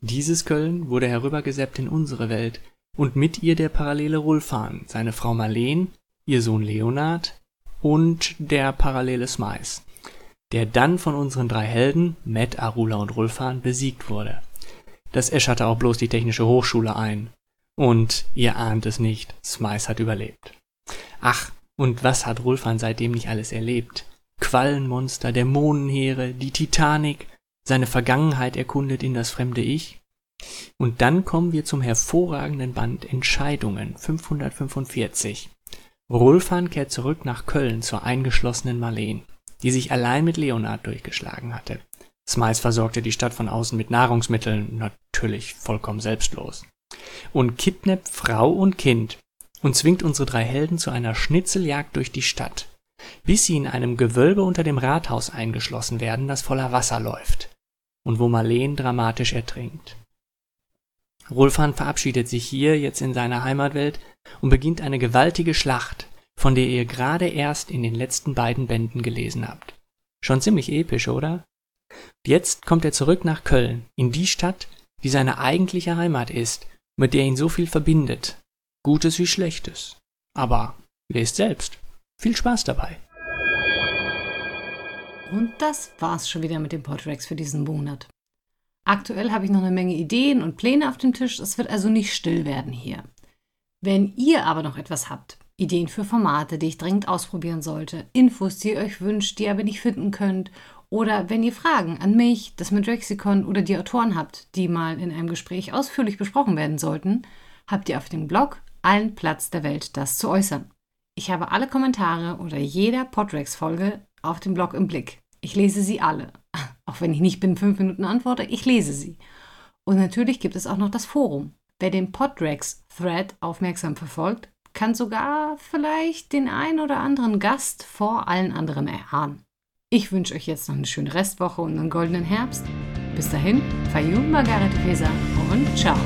Dieses Köln wurde herübergeseppt in unsere Welt und mit ihr der parallele Rulfan, seine Frau Marleen, ihr Sohn Leonard und der parallele Smice, der dann von unseren drei Helden, Matt, Arula und Rulfan, besiegt wurde. Das äscherte auch bloß die Technische Hochschule ein. Und ihr ahnt es nicht, Smice hat überlebt. Ach, und was hat Rulfan seitdem nicht alles erlebt? Quallenmonster, Dämonenheere, die Titanic, seine Vergangenheit erkundet in das fremde Ich. Und dann kommen wir zum hervorragenden Band Entscheidungen 545. Rulfan kehrt zurück nach Köln zur eingeschlossenen Marleen, die sich allein mit Leonard durchgeschlagen hatte. Smiles versorgte die Stadt von außen mit Nahrungsmitteln, natürlich vollkommen selbstlos. Und kidnappt Frau und Kind und zwingt unsere drei Helden zu einer Schnitzeljagd durch die Stadt, bis sie in einem Gewölbe unter dem Rathaus eingeschlossen werden, das voller Wasser läuft und wo Marleen dramatisch ertrinkt. Rolfan verabschiedet sich hier jetzt in seiner Heimatwelt und beginnt eine gewaltige Schlacht, von der ihr gerade erst in den letzten beiden Bänden gelesen habt. Schon ziemlich episch, oder? Jetzt kommt er zurück nach Köln, in die Stadt, die seine eigentliche Heimat ist, mit der ihn so viel verbindet. Gutes wie Schlechtes. Aber lest selbst. Viel Spaß dabei. Und das war's schon wieder mit dem Podrex für diesen Monat. Aktuell habe ich noch eine Menge Ideen und Pläne auf dem Tisch, es wird also nicht still werden hier. Wenn ihr aber noch etwas habt, Ideen für Formate, die ich dringend ausprobieren sollte, Infos, die ihr euch wünscht, die ihr aber nicht finden könnt, oder wenn ihr Fragen an mich, das Medrexikon oder die Autoren habt, die mal in einem Gespräch ausführlich besprochen werden sollten, habt ihr auf dem Blog allen Platz der Welt, das zu äußern. Ich habe alle Kommentare oder jeder Podrex-Folge auf dem Blog im Blick. Ich lese sie alle. Auch wenn ich nicht binnen fünf Minuten antworte, ich lese sie. Und natürlich gibt es auch noch das Forum. Wer den Podrex-Thread aufmerksam verfolgt, kann sogar vielleicht den ein oder anderen Gast vor allen anderen erahnen. Ich wünsche euch jetzt noch eine schöne Restwoche und einen goldenen Herbst. Bis dahin, Fayum Margarete Feser und ciao.